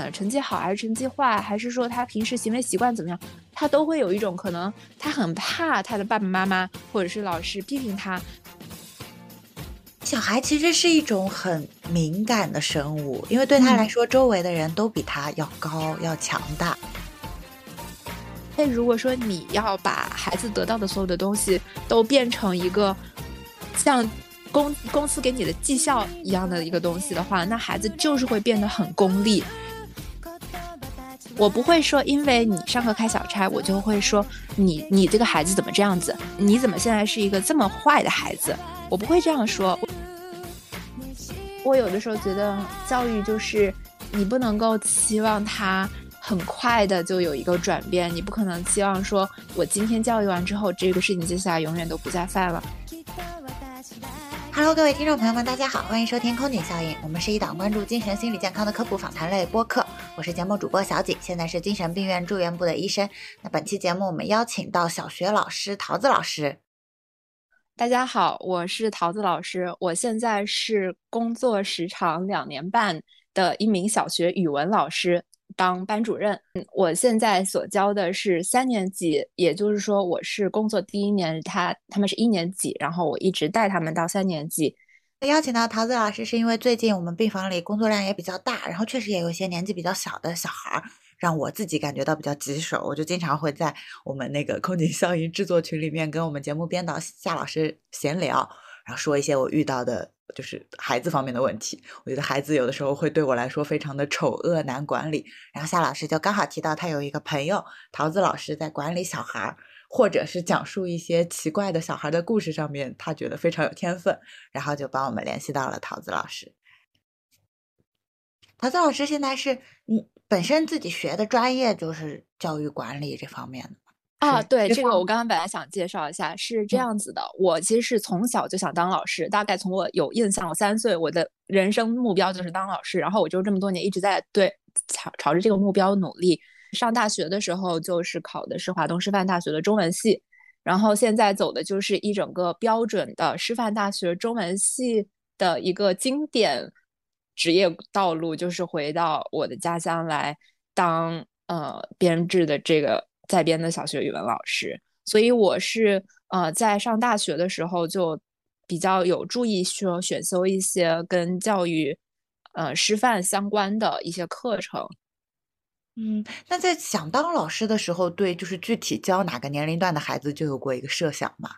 呃，成绩好还是成绩坏，还是说他平时行为习惯怎么样，他都会有一种可能，他很怕他的爸爸妈妈或者是老师批评他。小孩其实是一种很敏感的生物，因为对他来说，周围的人都比他要高要强大。那如果说你要把孩子得到的所有的东西都变成一个像公公司给你的绩效一样的一个东西的话，那孩子就是会变得很功利。我不会说，因为你上课开小差，我就会说你你这个孩子怎么这样子？你怎么现在是一个这么坏的孩子？我不会这样说。我有的时候觉得教育就是你不能够期望他很快的就有一个转变，你不可能期望说我今天教育完之后，这个事情接下来永远都不再犯了。Hello，各位听众朋友们，大家好，欢迎收听空警效应。我们是一档关注精神心理健康的科普访谈类播客。我是节目主播小景，现在是精神病院住院部的医生。那本期节目我们邀请到小学老师桃子老师。大家好，我是桃子老师，我现在是工作时长两年半的一名小学语文老师。当班主任，我现在所教的是三年级，也就是说我是工作第一年，他他们是一年级，然后我一直带他们到三年级。邀请到桃子老师是因为最近我们病房里工作量也比较大，然后确实也有一些年纪比较小的小孩儿，让我自己感觉到比较棘手，我就经常会在我们那个空警效应制作群里面跟我们节目编导夏老师闲聊，然后说一些我遇到的。就是孩子方面的问题，我觉得孩子有的时候会对我来说非常的丑恶难管理。然后夏老师就刚好提到他有一个朋友桃子老师在管理小孩儿，或者是讲述一些奇怪的小孩的故事上面，他觉得非常有天分，然后就帮我们联系到了桃子老师。桃子老师现在是嗯，本身自己学的专业就是教育管理这方面的。啊，对这个我刚刚本来想介绍一下，是这样子的，我其实是从小就想当老师，大概从我有印象，我三岁，我的人生目标就是当老师，然后我就这么多年一直在对朝朝着这个目标努力。上大学的时候就是考的是华东师范大学的中文系，然后现在走的就是一整个标准的师范大学中文系的一个经典职业道路，就是回到我的家乡来当呃编制的这个。在编的小学语文老师，所以我是呃在上大学的时候就比较有注意说选修一些跟教育呃师范相关的一些课程。嗯，那在想当老师的时候，对就是具体教哪个年龄段的孩子就有过一个设想吗？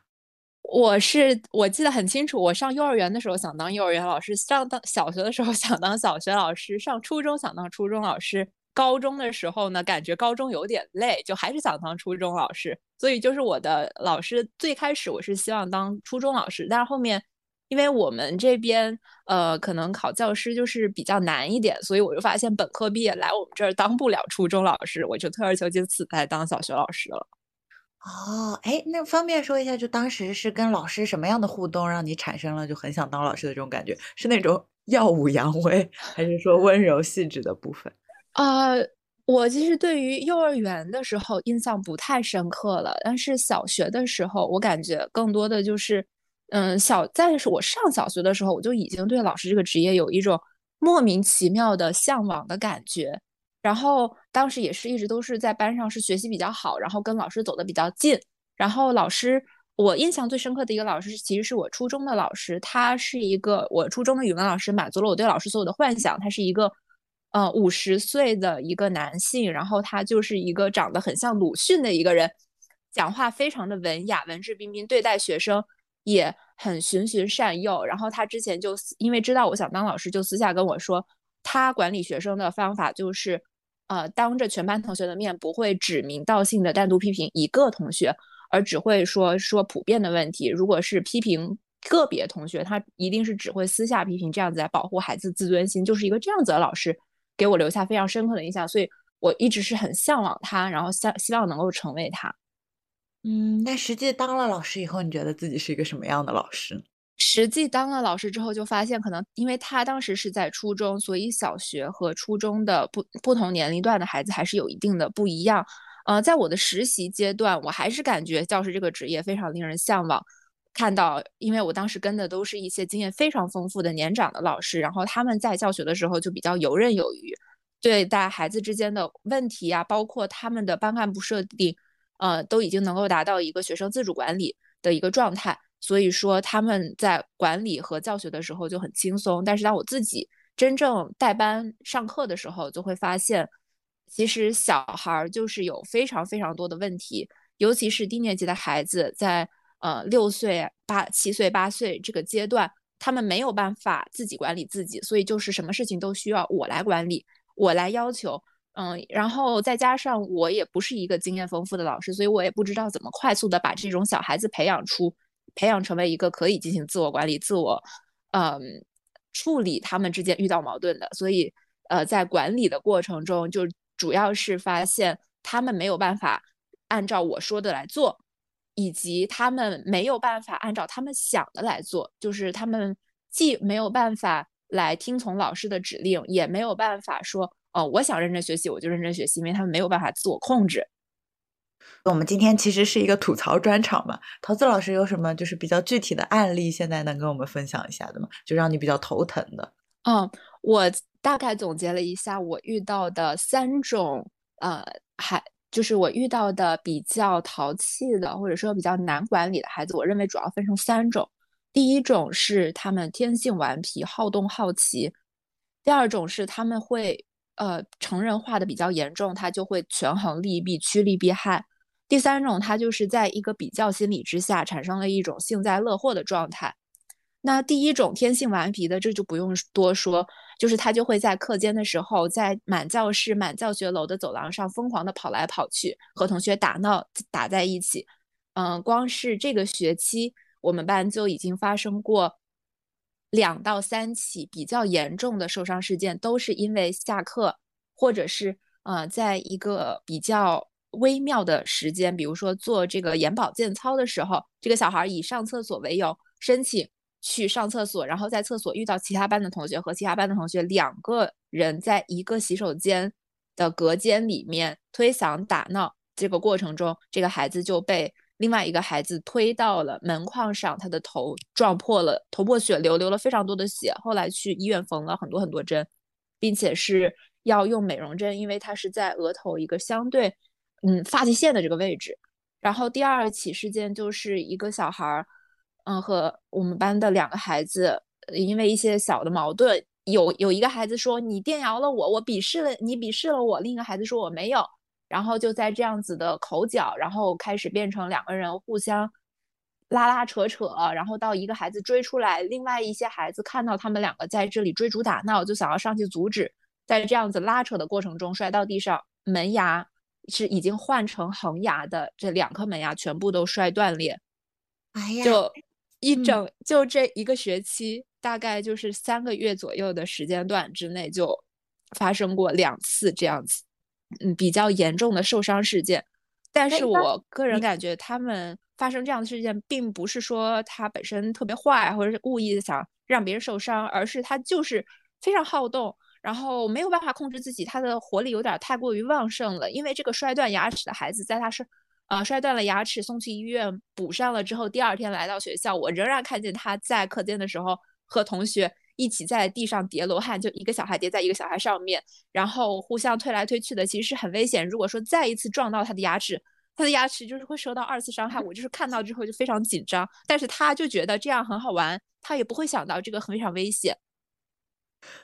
我是我记得很清楚，我上幼儿园的时候想当幼儿园老师，上当小学的时候想当小学老师，上初中想当初中老师。高中的时候呢，感觉高中有点累，就还是想当初中老师。所以就是我的老师，最开始我是希望当初中老师，但是后面因为我们这边呃可能考教师就是比较难一点，所以我就发现本科毕业来我们这儿当不了初中老师，我就退而求其次来当小学老师了。哦，哎，那方便说一下，就当时是跟老师什么样的互动，让你产生了就很想当老师的这种感觉？是那种 耀武扬威，还是说温柔细致的部分？啊，我其实对于幼儿园的时候印象不太深刻了，但是小学的时候，我感觉更多的就是，嗯，小在是我上小学的时候，我就已经对老师这个职业有一种莫名其妙的向往的感觉。然后当时也是一直都是在班上是学习比较好，然后跟老师走的比较近。然后老师，我印象最深刻的一个老师，其实是我初中的老师，他是一个我初中的语文老师，满足了我对老师所有的幻想。他是一个。呃，五十岁的一个男性，然后他就是一个长得很像鲁迅的一个人，讲话非常的文雅，文质彬彬，对待学生也很循循善诱。然后他之前就因为知道我想当老师，就私下跟我说，他管理学生的方法就是，呃，当着全班同学的面，不会指名道姓的单独批评一个同学，而只会说说普遍的问题。如果是批评个别同学，他一定是只会私下批评，这样子来保护孩子自尊心，就是一个这样子的老师。给我留下非常深刻的印象，所以我一直是很向往他，然后希希望能够成为他。嗯，那实际当了老师以后，你觉得自己是一个什么样的老师？实际当了老师之后，就发现可能因为他当时是在初中，所以小学和初中的不不同年龄段的孩子还是有一定的不一样。呃，在我的实习阶段，我还是感觉教师这个职业非常令人向往。看到，因为我当时跟的都是一些经验非常丰富的年长的老师，然后他们在教学的时候就比较游刃有余。对待孩子之间的问题呀，包括他们的班干部设定，呃，都已经能够达到一个学生自主管理的一个状态。所以说他们在管理和教学的时候就很轻松。但是当我自己真正带班上课的时候，就会发现，其实小孩就是有非常非常多的问题，尤其是低年级的孩子，在呃六岁、八七岁、八岁这个阶段，他们没有办法自己管理自己，所以就是什么事情都需要我来管理，我来要求。嗯，然后再加上我也不是一个经验丰富的老师，所以我也不知道怎么快速的把这种小孩子培养出。培养成为一个可以进行自我管理、自我，嗯，处理他们之间遇到矛盾的。所以，呃，在管理的过程中，就主要是发现他们没有办法按照我说的来做，以及他们没有办法按照他们想的来做。就是他们既没有办法来听从老师的指令，也没有办法说，哦，我想认真学习我就认真学习，因为他们没有办法自我控制。我们今天其实是一个吐槽专场嘛，桃子老师有什么就是比较具体的案例，现在能跟我们分享一下的吗？就让你比较头疼的。嗯，我大概总结了一下我遇到的三种，呃，还就是我遇到的比较淘气的，或者说比较难管理的孩子，我认为主要分成三种。第一种是他们天性顽皮、好动、好奇；第二种是他们会呃成人化的比较严重，他就会权衡利弊、趋利避害。第三种，他就是在一个比较心理之下产生了一种幸灾乐祸的状态。那第一种天性顽皮的，这就不用多说，就是他就会在课间的时候，在满教室、满教学楼的走廊上疯狂的跑来跑去，和同学打闹打在一起。嗯，光是这个学期，我们班就已经发生过两到三起比较严重的受伤事件，都是因为下课或者是呃，在一个比较。微妙的时间，比如说做这个眼保健操的时候，这个小孩以上厕所为由申请去上厕所，然后在厕所遇到其他班的同学和其他班的同学两个人在一个洗手间的隔间里面推搡打闹，这个过程中，这个孩子就被另外一个孩子推到了门框上，他的头撞破了，头破血流，流了非常多的血，后来去医院缝了很多很多针，并且是要用美容针，因为他是在额头一个相对。嗯，发际线的这个位置。然后第二起事件就是一个小孩儿，嗯，和我们班的两个孩子因为一些小的矛盾，有有一个孩子说你电摇了我，我鄙视了你，鄙视了我。另一个孩子说我没有。然后就在这样子的口角，然后开始变成两个人互相拉拉扯扯，然后到一个孩子追出来，另外一些孩子看到他们两个在这里追逐打闹，就想要上去阻止，在这样子拉扯的过程中摔到地上，门牙。是已经换成恒牙的这两颗门牙全部都摔断裂，哎呀，就一整就这一个学期，大概就是三个月左右的时间段之内就发生过两次这样子，嗯，比较严重的受伤事件。但是我个人感觉，他们发生这样的事件，并不是说他本身特别坏，或者是故意想让别人受伤，而是他就是非常好动。然后没有办法控制自己，他的活力有点太过于旺盛了。因为这个摔断牙齿的孩子，在他是，呃，摔断了牙齿，送去医院补上了之后，第二天来到学校，我仍然看见他在课间的时候和同学一起在地上叠罗汉，就一个小孩叠在一个小孩上面，然后互相推来推去的，其实是很危险。如果说再一次撞到他的牙齿，他的牙齿就是会受到二次伤害。我就是看到之后就非常紧张，但是他就觉得这样很好玩，他也不会想到这个非常危险。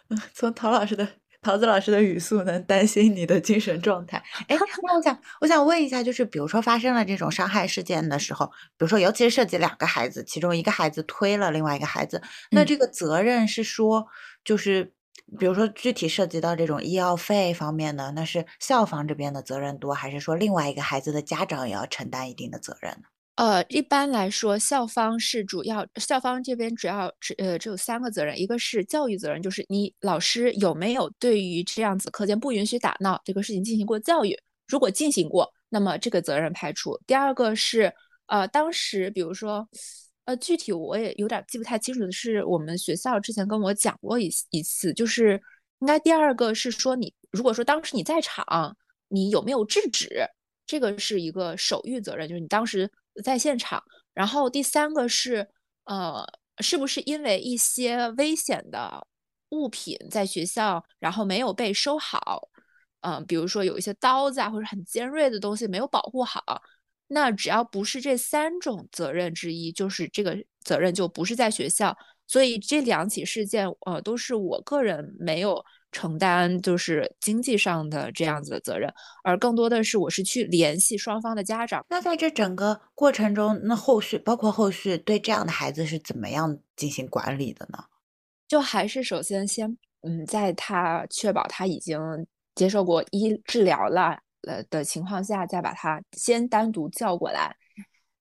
嗯，从陶老师的桃子老师的语速能担心你的精神状态。哎，那我想我想问一下，就是比如说发生了这种伤害事件的时候，比如说尤其是涉及两个孩子，其中一个孩子推了另外一个孩子，那这个责任是说，就是比如说具体涉及到这种医药费方面的，那是校方这边的责任多，还是说另外一个孩子的家长也要承担一定的责任呢？呃，一般来说，校方是主要，校方这边主要只呃只有三个责任，一个是教育责任，就是你老师有没有对于这样子课间不允许打闹这个事情进行过教育，如果进行过，那么这个责任排除。第二个是呃当时比如说，呃具体我也有点记不太清楚的是，我们学校之前跟我讲过一一次，就是应该第二个是说你如果说当时你在场，你有没有制止，这个是一个守御责任，就是你当时。在现场，然后第三个是，呃，是不是因为一些危险的物品在学校，然后没有被收好，嗯，比如说有一些刀子啊，或者很尖锐的东西没有保护好，那只要不是这三种责任之一，就是这个责任就不是在学校。所以这两起事件，呃，都是我个人没有承担，就是经济上的这样子的责任，而更多的是我是去联系双方的家长。那在这整个过程中，那后续包括后续对这样的孩子是怎么样进行管理的呢？就还是首先先，嗯，在他确保他已经接受过医治疗了，呃的情况下，再把他先单独叫过来，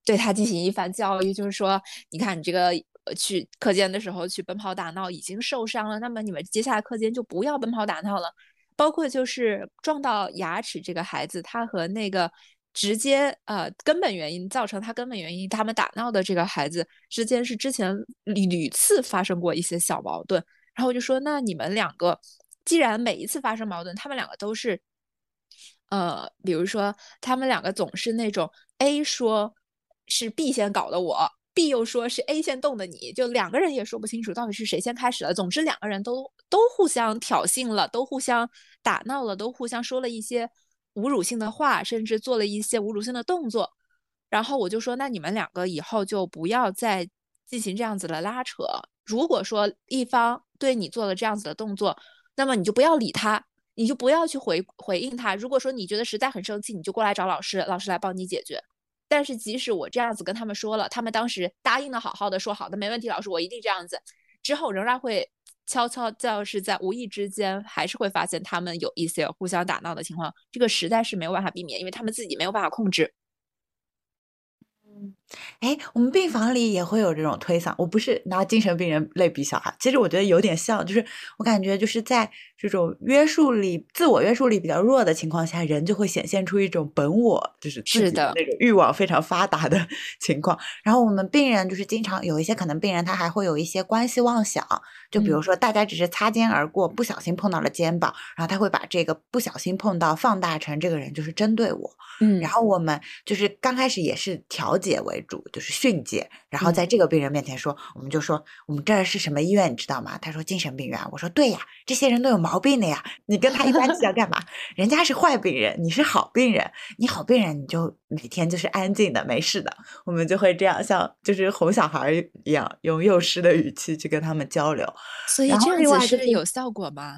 对他进行一番教育，就是说，你看你这个。去课间的时候去奔跑打闹已经受伤了，那么你们接下来课间就不要奔跑打闹了。包括就是撞到牙齿这个孩子，他和那个直接呃根本原因造成他根本原因他们打闹的这个孩子之间是之前屡次发生过一些小矛盾。然后我就说，那你们两个既然每一次发生矛盾，他们两个都是呃，比如说他们两个总是那种 A 说是 B 先搞的我。B 又说是 A 先动的，你就两个人也说不清楚到底是谁先开始了。总之两个人都都互相挑衅了，都互相打闹了，都互相说了一些侮辱性的话，甚至做了一些侮辱性的动作。然后我就说，那你们两个以后就不要再进行这样子的拉扯。如果说一方对你做了这样子的动作，那么你就不要理他，你就不要去回回应他。如果说你觉得实在很生气，你就过来找老师，老师来帮你解决。但是即使我这样子跟他们说了，他们当时答应的好好的，说好的没问题，老师我一定这样子。之后仍然会悄悄，就是在无意之间，还是会发现他们有一些互相打闹的情况。这个实在是没有办法避免，因为他们自己没有办法控制。哎，我们病房里也会有这种推搡。我不是拿精神病人类比小孩，其实我觉得有点像，就是我感觉就是在这种约束力、自我约束力比较弱的情况下，人就会显现出一种本我，就是自己的那种欲望非常发达的 情况。然后我们病人就是经常有一些可能病人他还会有一些关系妄想，就比如说大家只是擦肩而过，不小心碰到了肩膀，然后他会把这个不小心碰到放大成这个人就是针对我。嗯，然后我们就是刚开始也是调解为主。就是训诫，然后在这个病人面前说，我们就说我们这儿是什么医院，你知道吗？他说精神病院。我说对呀，这些人都有毛病的呀，你跟他一般计较干嘛？人家是坏病人，你是好病人，你好病人你就每天就是安静的，没事的。我们就会这样，像就是哄小孩一样，用幼师的语气去跟他们交流。所以这样子是有效果吗？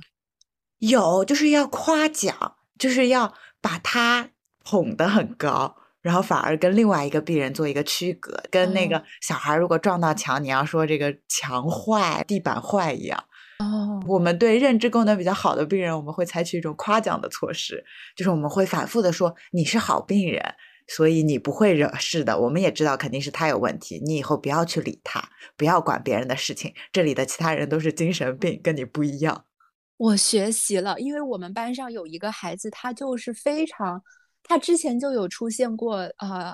有，就是要夸奖，就是要把他捧得很高。然后反而跟另外一个病人做一个区隔，跟那个小孩如果撞到墙，你要说这个墙坏、地板坏一样。哦，我们对认知功能比较好的病人，我们会采取一种夸奖的措施，就是我们会反复的说你是好病人，所以你不会惹事的。我们也知道肯定是他有问题，你以后不要去理他，不要管别人的事情。这里的其他人都是精神病，跟你不一样。我学习了，因为我们班上有一个孩子，他就是非常。他之前就有出现过，呃，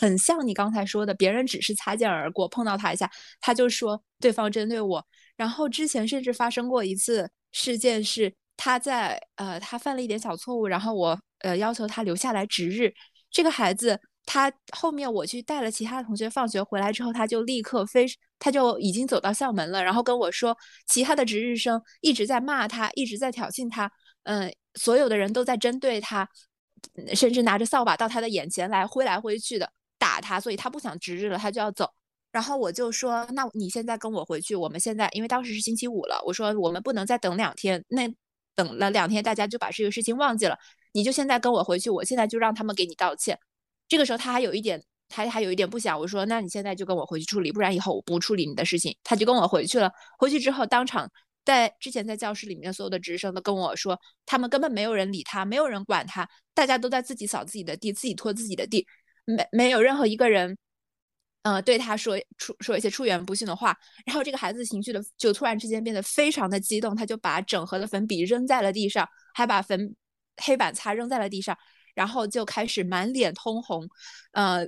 很像你刚才说的，别人只是擦肩而过，碰到他一下，他就说对方针对我。然后之前甚至发生过一次事件，是他在呃，他犯了一点小错误，然后我呃要求他留下来值日。这个孩子他后面我去带了其他同学放学回来之后，他就立刻飞，他就已经走到校门了，然后跟我说，其他的值日生一直在骂他，一直在挑衅他，嗯，所有的人都在针对他。甚至拿着扫把到他的眼前来挥来挥去的打他，所以他不想值日了，他就要走。然后我就说：“那你现在跟我回去，我们现在因为当时是星期五了，我说我们不能再等两天，那等了两天大家就把这个事情忘记了。你就现在跟我回去，我现在就让他们给你道歉。”这个时候他还有一点，他还有一点不想。我说：“那你现在就跟我回去处理，不然以后我不处理你的事情。”他就跟我回去了。回去之后当场。在之前，在教室里面，所有的值日生都跟我说，他们根本没有人理他，没有人管他，大家都在自己扫自己的地，自己拖自己的地，没没有任何一个人，呃，对他说出说一些出言不逊的话。然后这个孩子情绪的就突然之间变得非常的激动，他就把整盒的粉笔扔在了地上，还把粉黑板擦扔在了地上，然后就开始满脸通红，呃，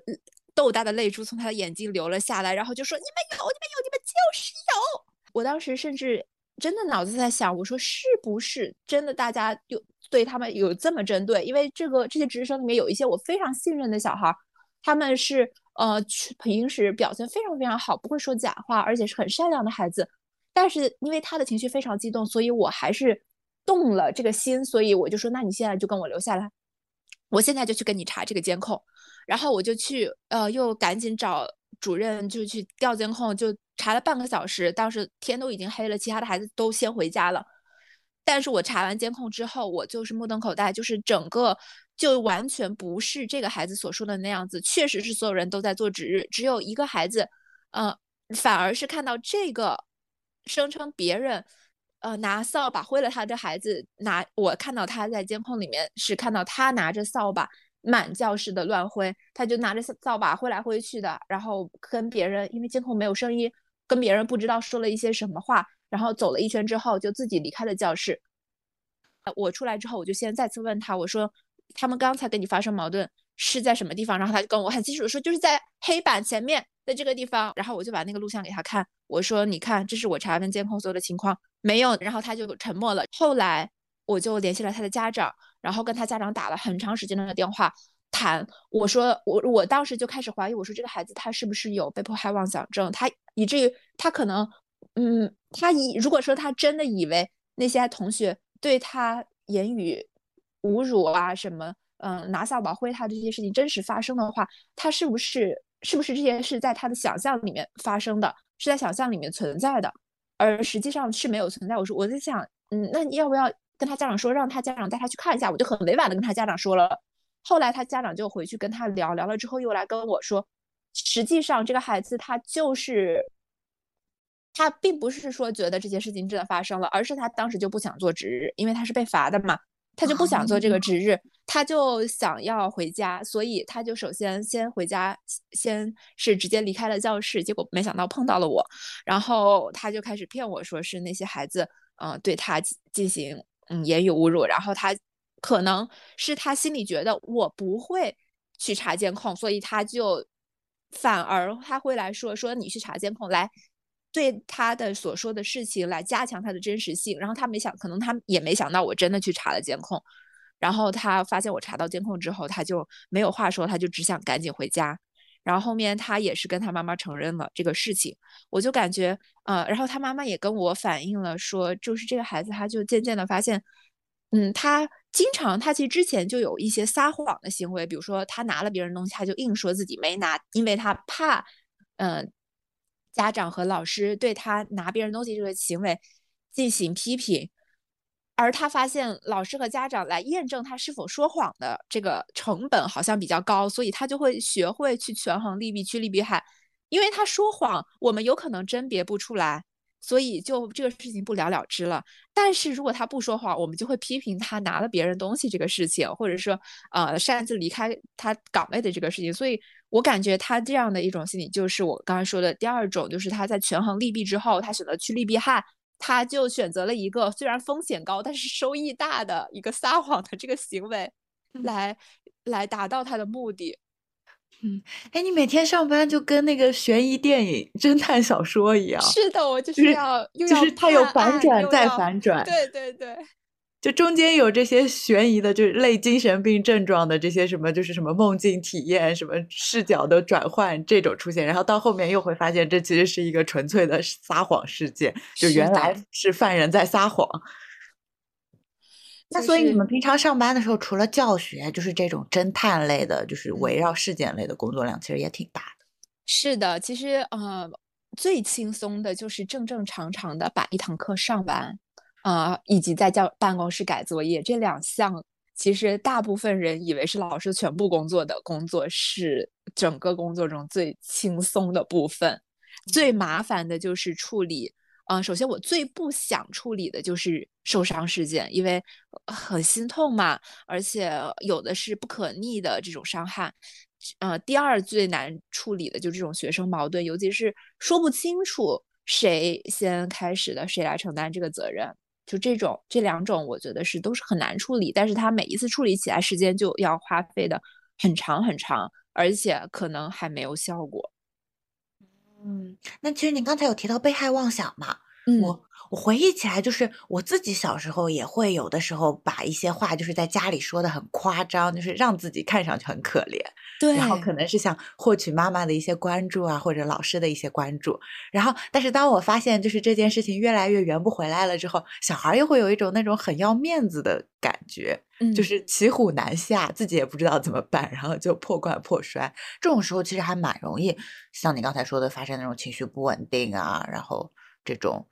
豆大的泪珠从他的眼睛流了下来，然后就说：“你们有，你们有，你们就是有。”我当时甚至。真的脑子在想，我说是不是真的？大家有对他们有这么针对？因为这个这些值日生里面有一些我非常信任的小孩，他们是呃平时表现非常非常好，不会说假话，而且是很善良的孩子。但是因为他的情绪非常激动，所以我还是动了这个心，所以我就说，那你现在就跟我留下来，我现在就去跟你查这个监控，然后我就去，呃，又赶紧找主任，就去调监控，就查了半个小时，当时天都已经黑了，其他的孩子都先回家了。但是我查完监控之后，我就是目瞪口呆，就是整个就完全不是这个孩子所说的那样子，确实是所有人都在做值日，只有一个孩子，呃，反而是看到这个声称别人，呃，拿扫把挥了他的孩子，拿我看到他在监控里面是看到他拿着扫把满教室的乱挥，他就拿着扫把挥来挥去的，然后跟别人因为监控没有声音，跟别人不知道说了一些什么话。然后走了一圈之后，就自己离开了教室。我出来之后，我就先再次问他，我说：“他们刚才跟你发生矛盾是在什么地方？”然后他就跟我很清楚的说：“就是在黑板前面的这个地方。”然后我就把那个录像给他看，我说：“你看，这是我查完监控所有的情况，没有。”然后他就沉默了。后来我就联系了他的家长，然后跟他家长打了很长时间的电话谈。我说：“我我当时就开始怀疑，我说这个孩子他是不是有被迫害妄想症？他以至于他可能。”嗯，他以如果说他真的以为那些同学对他言语侮辱啊什么，嗯，拿扫把挥他这些事情真实发生的话，他是不是是不是这些是在他的想象里面发生的，是在想象里面存在的，而实际上是没有存在。我说我在想，嗯，那要不要跟他家长说，让他家长带他去看一下？我就很委婉的跟他家长说了。后来他家长就回去跟他聊聊了之后，又来跟我说，实际上这个孩子他就是。他并不是说觉得这件事情真的发生了，而是他当时就不想做值日，因为他是被罚的嘛，他就不想做这个值日，他就想要回家，所以他就首先先回家，先是直接离开了教室，结果没想到碰到了我，然后他就开始骗我说是那些孩子，嗯，对他进行嗯言语侮辱，然后他可能是他心里觉得我不会去查监控，所以他就反而他会来说说你去查监控来。对他的所说的事情来加强他的真实性，然后他没想，可能他也没想到我真的去查了监控，然后他发现我查到监控之后，他就没有话说，他就只想赶紧回家。然后后面他也是跟他妈妈承认了这个事情，我就感觉，呃，然后他妈妈也跟我反映了，说就是这个孩子他就渐渐的发现，嗯，他经常他其实之前就有一些撒谎的行为，比如说他拿了别人东西，他就硬说自己没拿，因为他怕，嗯。家长和老师对他拿别人东西这个行为进行批评，而他发现老师和家长来验证他是否说谎的这个成本好像比较高，所以他就会学会去权衡利弊，趋利避害。因为他说谎，我们有可能甄别不出来，所以就这个事情不了了之了。但是如果他不说谎，我们就会批评他拿了别人东西这个事情，或者说呃擅自离开他岗位的这个事情，所以。我感觉他这样的一种心理，就是我刚才说的第二种，就是他在权衡利弊之后，他选择趋利避害，他就选择了一个虽然风险高，但是收益大的一个撒谎的这个行为，来来达到他的目的。嗯，哎，你每天上班就跟那个悬疑电影、侦探小说一样。是的，我就是要，就是他有反转再反转。对对对。就中间有这些悬疑的，就是类精神病症状的这些什么，就是什么梦境体验、什么视角的转换这种出现，然后到后面又会发现这其实是一个纯粹的撒谎事件，就原来是犯人在撒谎。那所以你们平常上班的时候，除了教学，就是这种侦探类的，就是围绕事件类的工作量，其实也挺大的。是的，其实呃，最轻松的就是正正常常的把一堂课上完。啊，以及在教办公室改作业这两项，其实大部分人以为是老师全部工作的工作，是整个工作中最轻松的部分。最麻烦的就是处理。嗯，首先我最不想处理的就是受伤事件，因为很心痛嘛，而且有的是不可逆的这种伤害。呃，第二最难处理的就是这种学生矛盾，尤其是说不清楚谁先开始的，谁来承担这个责任。就这种这两种，我觉得是都是很难处理，但是它每一次处理起来时间就要花费的很长很长，而且可能还没有效果。嗯，那其实你刚才有提到被害妄想嘛？嗯我我回忆起来，就是我自己小时候也会有的时候把一些话就是在家里说的很夸张，就是让自己看上去很可怜。对，然后可能是想获取妈妈的一些关注啊，或者老师的一些关注。然后，但是当我发现就是这件事情越来越圆不回来了之后，小孩又会有一种那种很要面子的感觉，就是骑虎难下，自己也不知道怎么办，然后就破罐破摔。这种时候其实还蛮容易，像你刚才说的，发生那种情绪不稳定啊，然后这种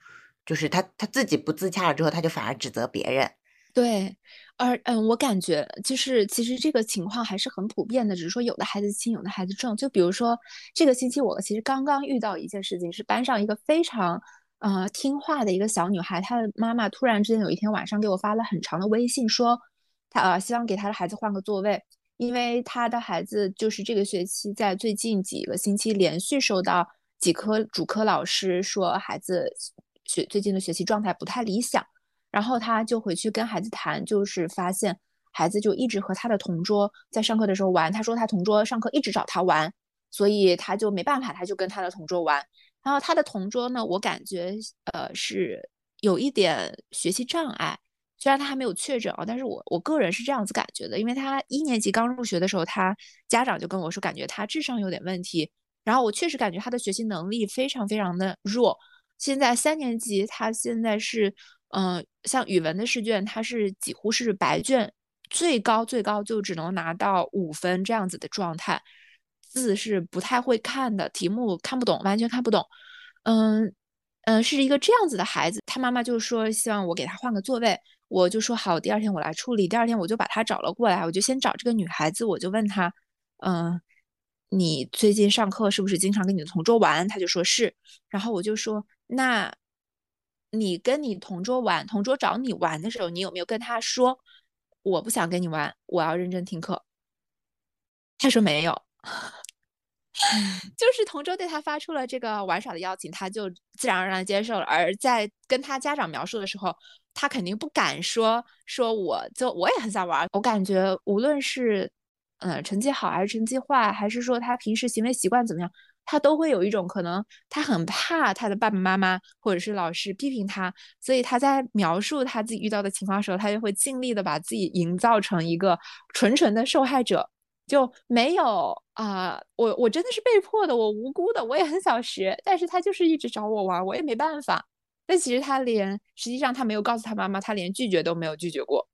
就是他他自己不自洽了之后，他就反而指责别人。对，而嗯，我感觉就是其实这个情况还是很普遍的，只是说有的孩子轻，有的孩子重。就比如说这个星期我其实刚刚遇到一件事情，是班上一个非常呃听话的一个小女孩，她的妈妈突然之间有一天晚上给我发了很长的微信，说她呃希望给她的孩子换个座位，因为她的孩子就是这个学期在最近几个星期连续收到几科主科老师说孩子学最近的学习状态不太理想。然后他就回去跟孩子谈，就是发现孩子就一直和他的同桌在上课的时候玩。他说他同桌上课一直找他玩，所以他就没办法，他就跟他的同桌玩。然后他的同桌呢，我感觉呃是有一点学习障碍，虽然他还没有确诊啊，但是我我个人是这样子感觉的，因为他一年级刚入学的时候，他家长就跟我说，感觉他智商有点问题。然后我确实感觉他的学习能力非常非常的弱。现在三年级，他现在是。嗯，像语文的试卷，它是几乎是白卷，最高最高就只能拿到五分这样子的状态，字是不太会看的，题目看不懂，完全看不懂。嗯嗯，是一个这样子的孩子，他妈妈就说希望我给他换个座位，我就说好，第二天我来处理。第二天我就把他找了过来，我就先找这个女孩子，我就问他，嗯，你最近上课是不是经常跟你的同桌玩？他就说是，然后我就说那。你跟你同桌玩，同桌找你玩的时候，你有没有跟他说我不想跟你玩，我要认真听课？他说没有，就是同桌对他发出了这个玩耍的邀请，他就自然而然接受了。而在跟他家长描述的时候，他肯定不敢说说我就我也很想玩。我感觉无论是嗯成绩好还是成绩坏，还是说他平时行为习惯怎么样。他都会有一种可能，他很怕他的爸爸妈妈或者是老师批评他，所以他在描述他自己遇到的情况的时候，他就会尽力的把自己营造成一个纯纯的受害者，就没有啊，我我真的是被迫的，我无辜的，我也很想学，但是他就是一直找我玩，我也没办法。但其实他连实际上他没有告诉他妈妈，他连拒绝都没有拒绝过。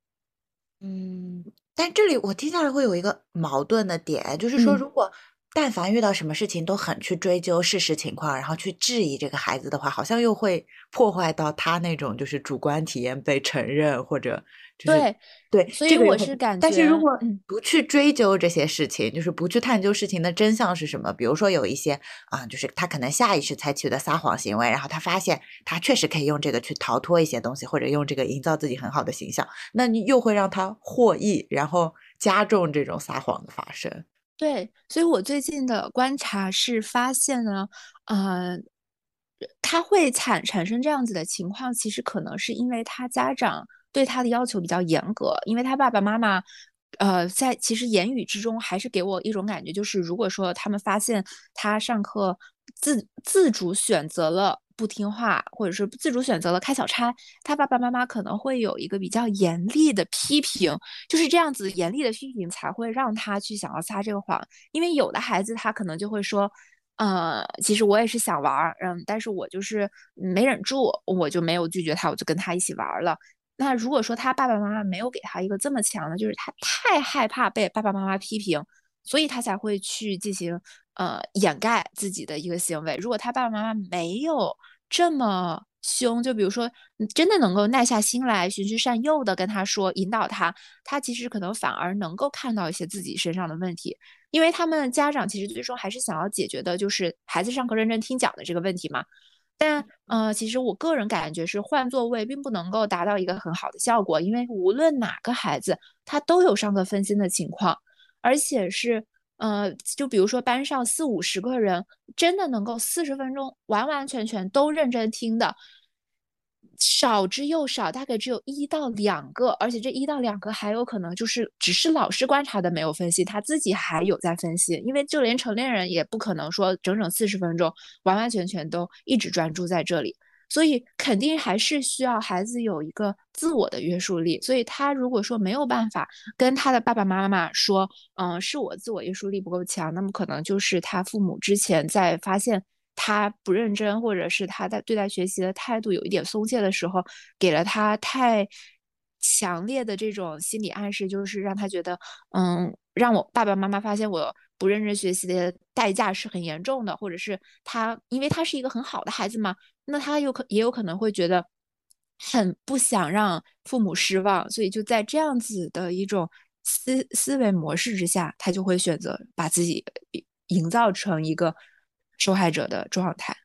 嗯，但这里我听下来会有一个矛盾的点，就是说如果。但凡遇到什么事情都很去追究事实情况，然后去质疑这个孩子的话，好像又会破坏到他那种就是主观体验被承认或者对对，所以我是感觉，但是如果不去追究这些事情，就是不去探究事情的真相是什么，比如说有一些啊，就是他可能下意识采取的撒谎行为，然后他发现他确实可以用这个去逃脱一些东西，或者用这个营造自己很好的形象，那你又会让他获益，然后加重这种撒谎的发生。对，所以我最近的观察是发现呢，呃，他会产产生这样子的情况，其实可能是因为他家长对他的要求比较严格，因为他爸爸妈妈，呃，在其实言语之中还是给我一种感觉，就是如果说他们发现他上课自自主选择了。不听话，或者是自主选择了开小差，他爸爸妈妈可能会有一个比较严厉的批评，就是这样子严厉的批评才会让他去想要撒这个谎。因为有的孩子他可能就会说，呃，其实我也是想玩，嗯，但是我就是没忍住，我就没有拒绝他，我就跟他一起玩了。那如果说他爸爸妈妈没有给他一个这么强的，就是他太害怕被爸爸妈妈批评，所以他才会去进行呃掩盖自己的一个行为。如果他爸爸妈妈没有，这么凶，就比如说，你真的能够耐下心来，循循善诱的跟他说，引导他，他其实可能反而能够看到一些自己身上的问题，因为他们家长其实最终还是想要解决的，就是孩子上课认真听讲的这个问题嘛。但，呃，其实我个人感觉是换座位并不能够达到一个很好的效果，因为无论哪个孩子，他都有上课分心的情况，而且是。呃，就比如说班上四五十个人，真的能够四十分钟完完全全都认真听的，少之又少，大概只有一到两个，而且这一到两个还有可能就是只是老师观察的没有分析，他自己还有在分析，因为就连成年人也不可能说整整四十分钟完完全全都一直专注在这里，所以肯定还是需要孩子有一个自我的约束力。所以他如果说没有办法跟他的爸爸妈妈说，嗯，是我自我约束力不够强，那么可能就是他父母之前在发现他不认真，或者是他在对待学习的态度有一点松懈的时候，给了他太强烈的这种心理暗示，就是让他觉得，嗯，让我爸爸妈妈发现我。不认真学习的代价是很严重的，或者是他，因为他是一个很好的孩子嘛，那他有可也有可能会觉得很不想让父母失望，所以就在这样子的一种思思维模式之下，他就会选择把自己营造成一个受害者的状态。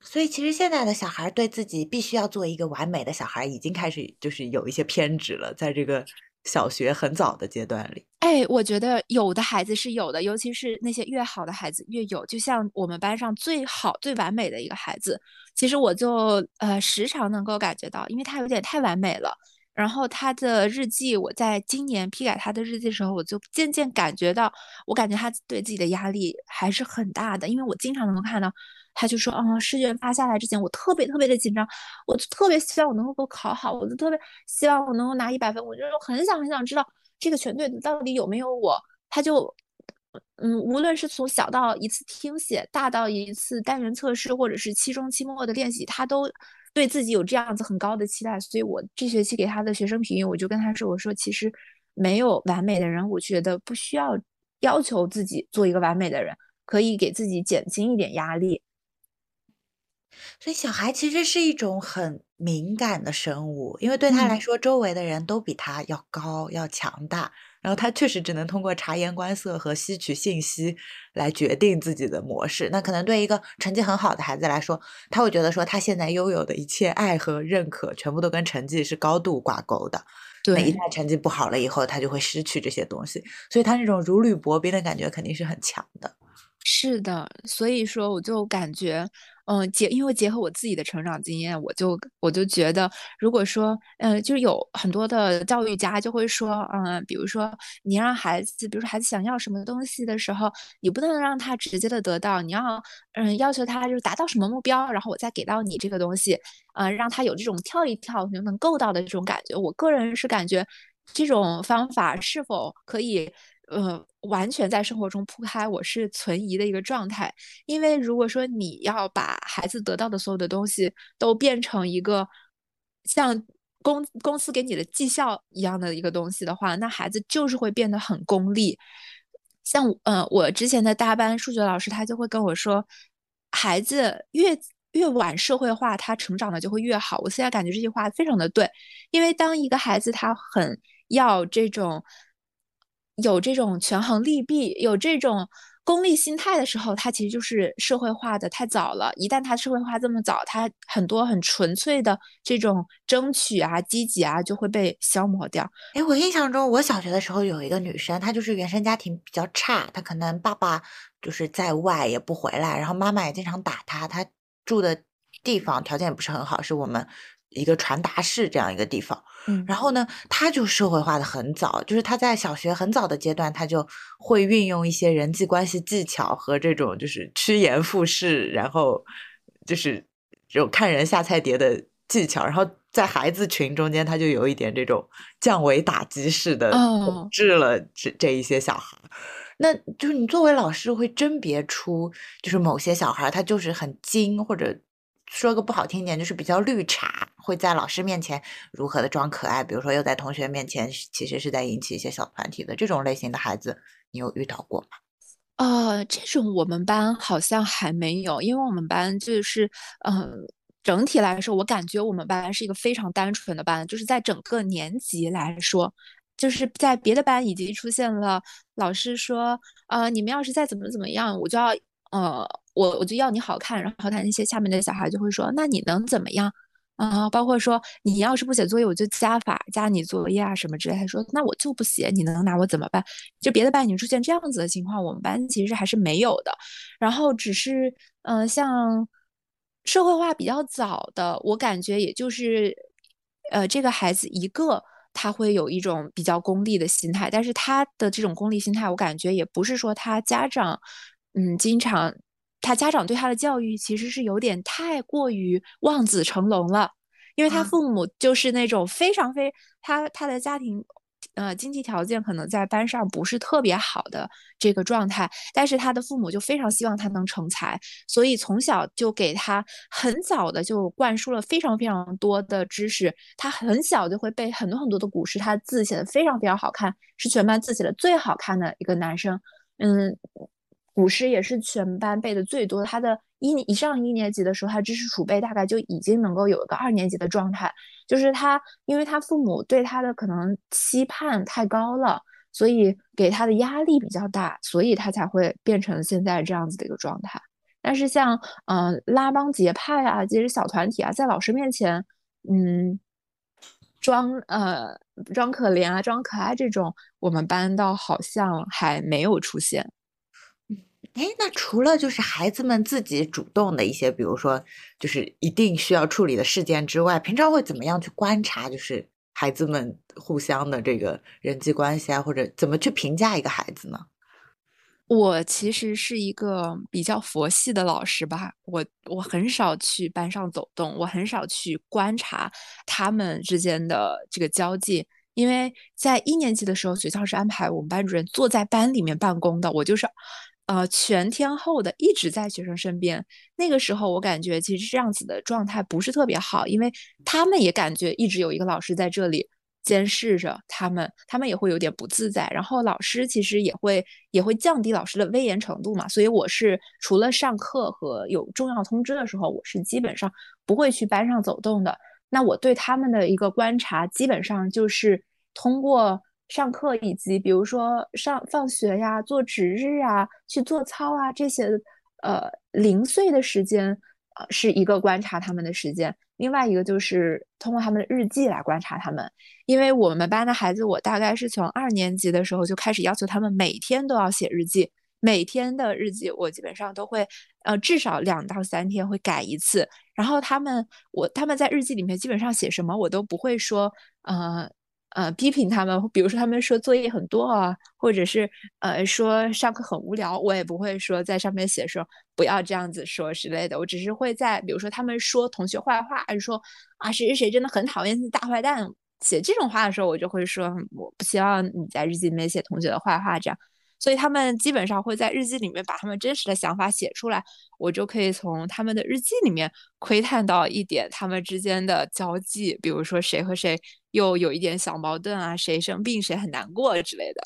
所以，其实现在的小孩对自己必须要做一个完美的小孩，已经开始就是有一些偏执了，在这个。小学很早的阶段里，哎，我觉得有的孩子是有的，尤其是那些越好的孩子越有。就像我们班上最好、最完美的一个孩子，其实我就呃时常能够感觉到，因为他有点太完美了。然后他的日记，我在今年批改他的日记的时候，我就渐渐感觉到，我感觉他对自己的压力还是很大的，因为我经常能够看到。他就说，嗯，试卷发下来之前，我特别特别的紧张，我就特别希望我能够考好，我就特别希望我能够拿一百分，我就很想很想知道这个全队到底有没有我。他就，嗯，无论是从小到一次听写，大到一次单元测试，或者是期中、期末的练习，他都对自己有这样子很高的期待。所以我这学期给他的学生评语，我就跟他说，我说其实没有完美的人，我觉得不需要要求自己做一个完美的人，可以给自己减轻一点压力。所以，小孩其实是一种很敏感的生物，因为对他来说，周围的人都比他要高、要强大，然后他确实只能通过察言观色和吸取信息来决定自己的模式。那可能对一个成绩很好的孩子来说，他会觉得说，他现在拥有的一切爱和认可，全部都跟成绩是高度挂钩的。对，一旦成绩不好了以后，他就会失去这些东西，所以他那种如履薄冰的感觉肯定是很强的。是的，所以说我就感觉。嗯，结因为结合我自己的成长经验，我就我就觉得，如果说，嗯，就是有很多的教育家就会说，嗯，比如说你让孩子，比如说孩子想要什么东西的时候，你不能让他直接的得到，你要，嗯，要求他就是达到什么目标，然后我再给到你这个东西，嗯，让他有这种跳一跳就能够到的这种感觉。我个人是感觉这种方法是否可以。呃，完全在生活中铺开，我是存疑的一个状态。因为如果说你要把孩子得到的所有的东西都变成一个像公公司给你的绩效一样的一个东西的话，那孩子就是会变得很功利。像呃，我之前的大班数学老师，他就会跟我说，孩子越越晚社会化，他成长的就会越好。我现在感觉这句话非常的对，因为当一个孩子他很要这种。有这种权衡利弊、有这种功利心态的时候，他其实就是社会化的太早了。一旦他社会化这么早，他很多很纯粹的这种争取啊、积极啊，就会被消磨掉。哎，我印象中，我小学的时候有一个女生，她就是原生家庭比较差，她可能爸爸就是在外也不回来，然后妈妈也经常打她，她住的地方条件也不是很好，是我们。一个传达室这样一个地方，嗯，然后呢，他就社会化的很早，就是他在小学很早的阶段，他就会运用一些人际关系技巧和这种就是趋炎附势，然后就是这种看人下菜碟的技巧，然后在孩子群中间，他就有一点这种降维打击式的统治了这这一些小孩。那就是你作为老师会甄别出，就是某些小孩他就是很精或者。说个不好听点，就是比较绿茶，会在老师面前如何的装可爱，比如说又在同学面前，其实是在引起一些小团体的这种类型的孩子，你有遇到过吗？呃，这种我们班好像还没有，因为我们班就是，嗯，整体来说，我感觉我们班是一个非常单纯的班，就是在整个年级来说，就是在别的班已经出现了老师说，呃，你们要是再怎么怎么样，我就要，呃。我我就要你好看，然后他那些下面的小孩就会说，那你能怎么样啊？包括说你要是不写作业，我就加法加你作业啊什么之类。他说那我就不写，你能拿我怎么办？就别的班已经出现这样子的情况，我们班其实还是没有的。然后只是嗯，像社会化比较早的，我感觉也就是呃这个孩子一个他会有一种比较功利的心态，但是他的这种功利心态，我感觉也不是说他家长嗯经常。他家长对他的教育其实是有点太过于望子成龙了，因为他父母就是那种非常非他他的家庭。呃，经济条件可能在班上不是特别好的这个状态，但是他的父母就非常希望他能成才，所以从小就给他很早的就灌输了非常非常多的知识。他很小就会背很多很多的古诗，他字写的非常非常好看，是全班字写的最好看的一个男生。嗯。古诗也是全班背的最多。他的一一上一年级的时候，他知识储备大概就已经能够有一个二年级的状态。就是他，因为他父母对他的可能期盼太高了，所以给他的压力比较大，所以他才会变成现在这样子的一个状态。但是像嗯拉帮结派啊，其实小团体啊，在老师面前，嗯，装呃装可怜啊，装可爱这种，我们班倒好像还没有出现。哎，那除了就是孩子们自己主动的一些，比如说就是一定需要处理的事件之外，平常会怎么样去观察，就是孩子们互相的这个人际关系啊，或者怎么去评价一个孩子呢？我其实是一个比较佛系的老师吧，我我很少去班上走动，我很少去观察他们之间的这个交际，因为在一年级的时候，学校是安排我们班主任坐在班里面办公的，我就是。呃，全天候的一直在学生身边。那个时候，我感觉其实这样子的状态不是特别好，因为他们也感觉一直有一个老师在这里监视着他们，他们也会有点不自在。然后老师其实也会也会降低老师的威严程度嘛。所以我是除了上课和有重要通知的时候，我是基本上不会去班上走动的。那我对他们的一个观察，基本上就是通过。上课以及比如说上放学呀、做值日啊、去做操啊这些，呃零碎的时间，呃是一个观察他们的时间。另外一个就是通过他们的日记来观察他们，因为我们班的孩子，我大概是从二年级的时候就开始要求他们每天都要写日记，每天的日记我基本上都会，呃至少两到三天会改一次。然后他们我他们在日记里面基本上写什么，我都不会说，呃。呃，批评他们，比如说他们说作业很多啊，或者是呃说上课很无聊，我也不会说在上面写说不要这样子说之类的。我只是会在比如说他们说同学坏话，还是说啊谁谁谁真的很讨厌大坏蛋，写这种话的时候，我就会说我不希望你在日记里面写同学的坏话，这样。所以他们基本上会在日记里面把他们真实的想法写出来，我就可以从他们的日记里面窥探到一点他们之间的交际，比如说谁和谁又有一点小矛盾啊，谁生病谁很难过之类的。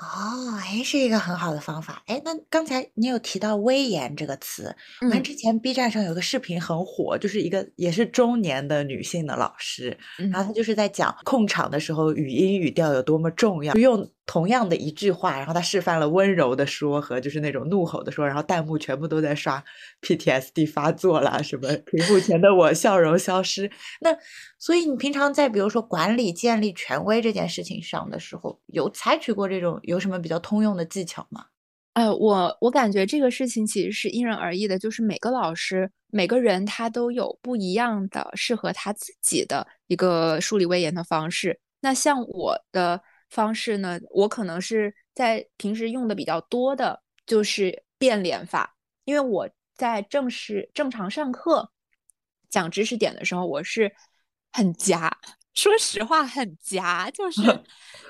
哦，哎，是一个很好的方法。哎，那刚才你有提到“威严”这个词，我看之前 B 站上有个视频很火，就是一个也是中年的女性的老师，然后她就是在讲控场的时候语音语调有多么重要，用。同样的一句话，然后她示范了温柔的说和就是那种怒吼的说，然后弹幕全部都在刷 PTSD 发作了，什么屏幕前的我笑容消失。那所以你平常在比如说管理建立权威这件事情上的时候，有采取过这种有什么比较通用的技巧吗？呃，我我感觉这个事情其实是因人而异的，就是每个老师每个人他都有不一样的适合他自己的一个树立威严的方式。那像我的。方式呢？我可能是在平时用的比较多的，就是变脸法。因为我在正式正常上课讲知识点的时候，我是很夹，说实话很夹，就 是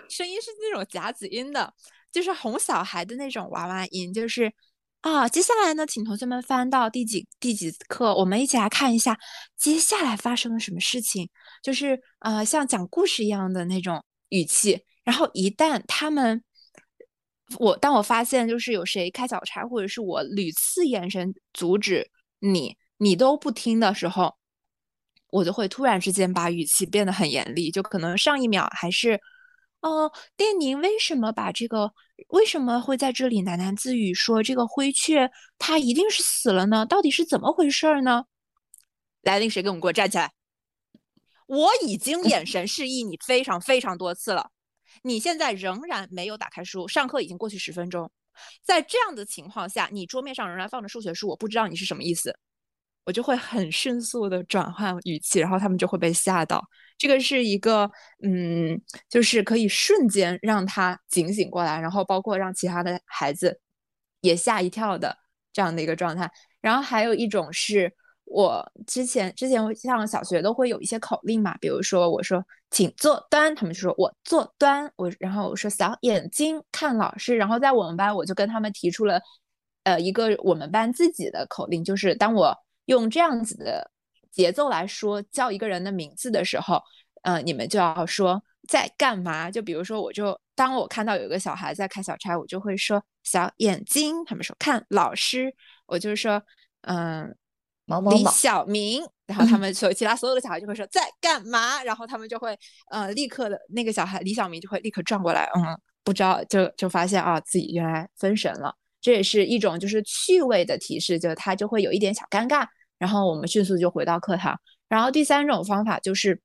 声音是那种夹子音的，就是哄小孩的那种娃娃音，就是啊。接下来呢，请同学们翻到第几第几课，我们一起来看一下接下来发生了什么事情，就是呃，像讲故事一样的那种语气。然后一旦他们，我当我发现就是有谁开小差，或者是我屡次眼神阻止你，你都不听的时候，我就会突然之间把语气变得很严厉。就可能上一秒还是，哦，店宁为什么把这个为什么会在这里喃喃自语说这个灰雀它一定是死了呢？到底是怎么回事呢？来，令谁给我们给我站起来！我已经 眼神示意你非常非常多次了。你现在仍然没有打开书，上课已经过去十分钟，在这样的情况下，你桌面上仍然放着数学书，我不知道你是什么意思，我就会很迅速的转换语气，然后他们就会被吓到。这个是一个，嗯，就是可以瞬间让他警醒过来，然后包括让其他的孩子也吓一跳的这样的一个状态。然后还有一种是我之前之前上小学都会有一些口令嘛，比如说我说请坐端，他们就说我坐端，我然后我说小眼睛看老师，然后在我们班我就跟他们提出了呃一个我们班自己的口令，就是当我用这样子的节奏来说叫一个人的名字的时候，呃你们就要说在干嘛？就比如说我就当我看到有一个小孩在开小差，我就会说小眼睛，他们说看老师。我就是说，嗯，李小明，然后他们所，其他所有的小孩就会说在干嘛，然后他们就会，呃，立刻的那个小孩李小明就会立刻转过来，嗯，不知道就就发现啊，自己原来分神了，这也是一种就是趣味的提示，就是他就会有一点小尴尬，然后我们迅速就回到课堂。然后第三种方法就是，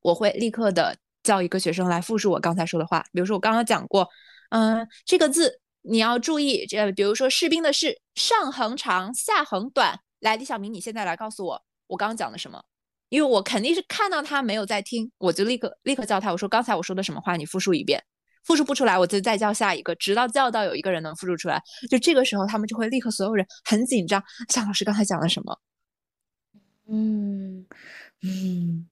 我会立刻的叫一个学生来复述我刚才说的话，比如说我刚刚讲过，嗯，这个字。你要注意，这比如说士兵的士上横长，下横短。来，李小明，你现在来告诉我，我刚刚讲的什么？因为我肯定是看到他没有在听，我就立刻立刻叫他，我说刚才我说的什么话，你复述一遍。复述不出来，我就再叫下一个，直到叫到有一个人能复述出来。就这个时候，他们就会立刻所有人很紧张，夏老师刚才讲了什么？嗯嗯，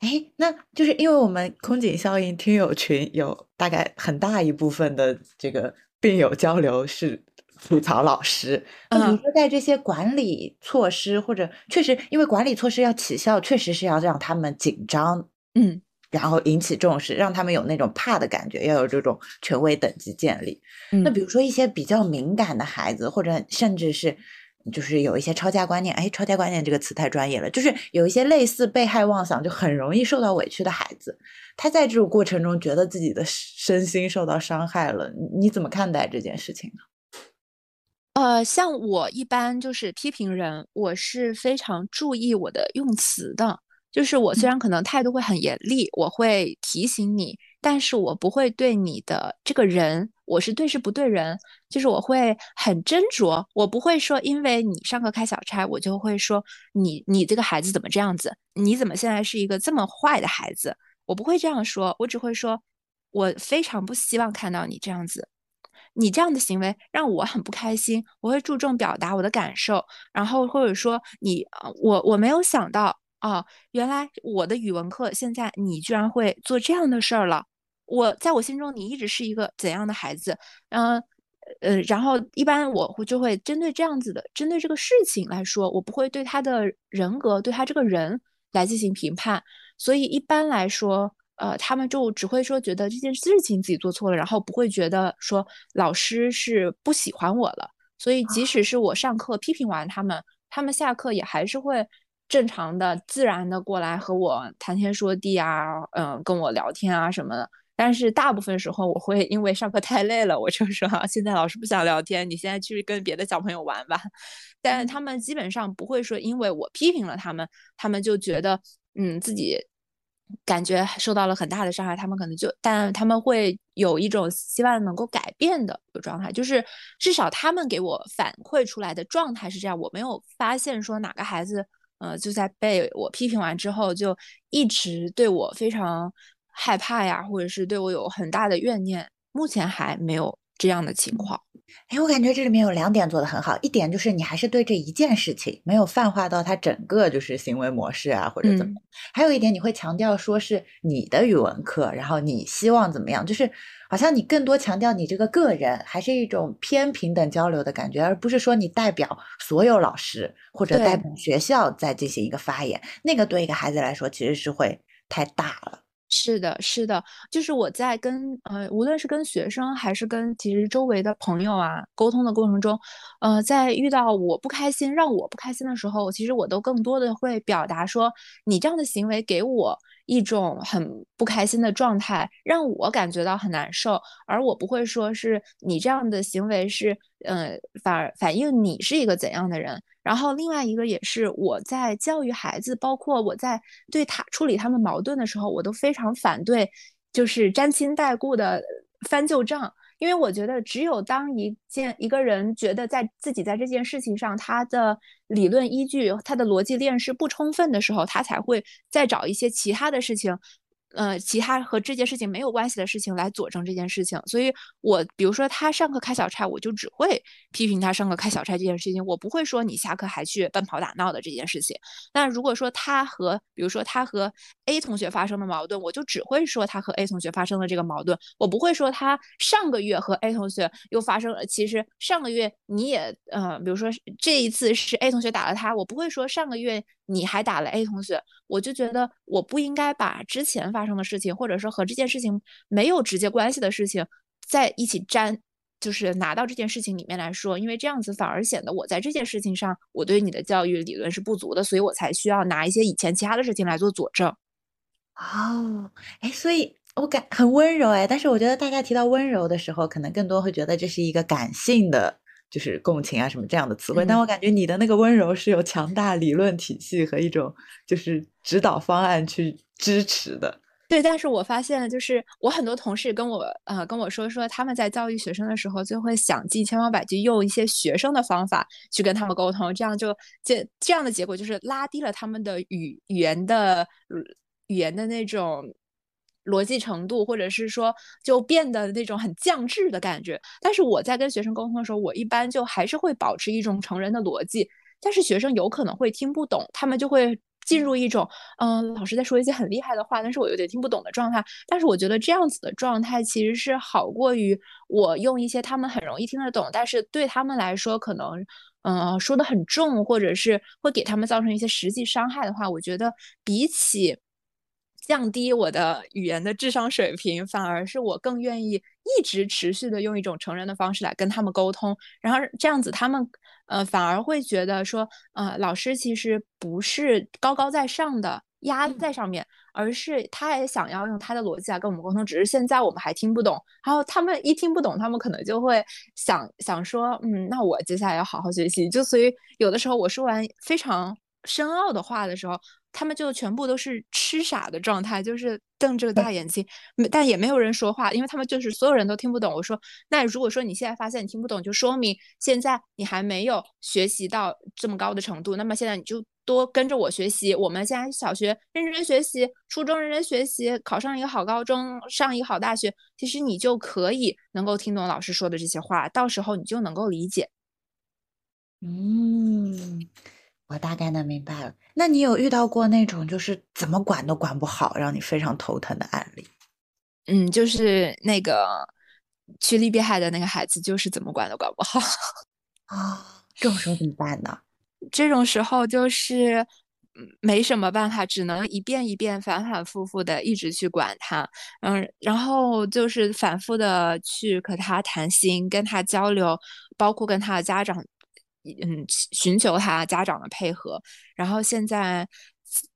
哎，那就是因为我们空警效应听友群有大概很大一部分的这个。病友交流是吐槽老师，那比如说在这些管理措施或者确实因为管理措施要起效，确实是要让他们紧张，嗯，然后引起重视，让他们有那种怕的感觉，要有这种权威等级建立。那比如说一些比较敏感的孩子，或者甚至是。就是有一些抄家观念，哎，抄家观念这个词太专业了。就是有一些类似被害妄想，就很容易受到委屈的孩子，他在这种过程中觉得自己的身心受到伤害了。你怎么看待这件事情呢？呃，像我一般就是批评人，我是非常注意我的用词的。就是我虽然可能态度会很严厉，我会提醒你，但是我不会对你的这个人。我是对事不对人，就是我会很斟酌，我不会说因为你上课开小差，我就会说你你这个孩子怎么这样子？你怎么现在是一个这么坏的孩子？我不会这样说，我只会说，我非常不希望看到你这样子，你这样的行为让我很不开心。我会注重表达我的感受，然后或者说你，我我没有想到啊，原来我的语文课现在你居然会做这样的事儿了。我在我心中，你一直是一个怎样的孩子？嗯，呃，然后一般我会就会针对这样子的，针对这个事情来说，我不会对他的人格，对他这个人来进行评判。所以一般来说，呃，他们就只会说觉得这件事情自己做错了，然后不会觉得说老师是不喜欢我了。所以即使是我上课批评完他们，他们下课也还是会正常的、自然的过来和我谈天说地啊，嗯，跟我聊天啊什么的。但是大部分时候，我会因为上课太累了，我就说现在老师不想聊天，你现在去跟别的小朋友玩吧。但他们基本上不会说，因为我批评了他们，他们就觉得嗯自己感觉受到了很大的伤害。他们可能就，但他们会有一种希望能够改变的状态，就是至少他们给我反馈出来的状态是这样。我没有发现说哪个孩子，呃，就在被我批评完之后，就一直对我非常。害怕呀，或者是对我有很大的怨念，目前还没有这样的情况。哎，我感觉这里面有两点做得很好，一点就是你还是对这一件事情没有泛化到它整个就是行为模式啊，或者怎么。还有一点，你会强调说是你的语文课，然后你希望怎么样，就是好像你更多强调你这个个人，还是一种偏平等交流的感觉，而不是说你代表所有老师或者代表学校在进行一个发言。那个对一个孩子来说其实是会太大了。是的，是的，就是我在跟呃，无论是跟学生还是跟其实周围的朋友啊沟通的过程中，呃，在遇到我不开心、让我不开心的时候，其实我都更多的会表达说，你这样的行为给我一种很不开心的状态，让我感觉到很难受，而我不会说是你这样的行为是，呃，反反映你是一个怎样的人。然后另外一个也是我在教育孩子，包括我在对他处理他们矛盾的时候，我都非常反对，就是沾亲带故的翻旧账。因为我觉得，只有当一件一个人觉得在自己在这件事情上他的理论依据、他的逻辑链是不充分的时候，他才会再找一些其他的事情呃，其他和这件事情没有关系的事情来佐证这件事情，所以我比如说他上课开小差，我就只会批评他上课开小差这件事情，我不会说你下课还去奔跑打闹的这件事情。那如果说他和比如说他和 A 同学发生的矛盾，我就只会说他和 A 同学发生的这个矛盾，我不会说他上个月和 A 同学又发生了。其实上个月你也呃，比如说这一次是 A 同学打了他，我不会说上个月你还打了 A 同学，我就觉得我不应该把之前发生的事情，或者说和这件事情没有直接关系的事情，在一起粘，就是拿到这件事情里面来说，因为这样子反而显得我在这件事情上，我对你的教育理论是不足的，所以我才需要拿一些以前其他的事情来做佐证。哦，哎，所以我感很温柔哎，但是我觉得大家提到温柔的时候，可能更多会觉得这是一个感性的，就是共情啊什么这样的词汇，但我感觉你的那个温柔是有强大理论体系和一种就是指导方案去支持的。对，但是我发现，就是我很多同事跟我呃跟我说说，他们在教育学生的时候，就会想尽千方百计用一些学生的方法去跟他们沟通，这样就这这样的结果就是拉低了他们的语语言的语言的那种逻辑程度，或者是说就变得那种很降智的感觉。但是我在跟学生沟通的时候，我一般就还是会保持一种成人的逻辑，但是学生有可能会听不懂，他们就会。进入一种，嗯，老师在说一些很厉害的话，但是我有点听不懂的状态。但是我觉得这样子的状态其实是好过于我用一些他们很容易听得懂，但是对他们来说可能，嗯，说的很重，或者是会给他们造成一些实际伤害的话，我觉得比起降低我的语言的智商水平，反而是我更愿意一直持续的用一种成人的方式来跟他们沟通，然后这样子他们。呃，反而会觉得说，呃，老师其实不是高高在上的压在上面，而是他也想要用他的逻辑来跟我们沟通，只是现在我们还听不懂。然后他们一听不懂，他们可能就会想想说，嗯，那我接下来要好好学习。就所以有的时候我说完非常深奥的话的时候。他们就全部都是痴傻的状态，就是瞪着个大眼睛，但也没有人说话，因为他们就是所有人都听不懂。我说，那如果说你现在发现你听不懂，就说明现在你还没有学习到这么高的程度。那么现在你就多跟着我学习。我们现在小学认真学习，初中认真学习，考上一个好高中，上一个好大学，其实你就可以能够听懂老师说的这些话，到时候你就能够理解。嗯。我大概能明白了。那你有遇到过那种就是怎么管都管不好，让你非常头疼的案例？嗯，就是那个去利比海的那个孩子，就是怎么管都管不好 啊。这种时候怎么办呢？这种时候就是没什么办法，只能一遍一遍、反反复复的一直去管他。嗯，然后就是反复的去和他谈心，跟他交流，包括跟他的家长。嗯，寻求他家长的配合，然后现在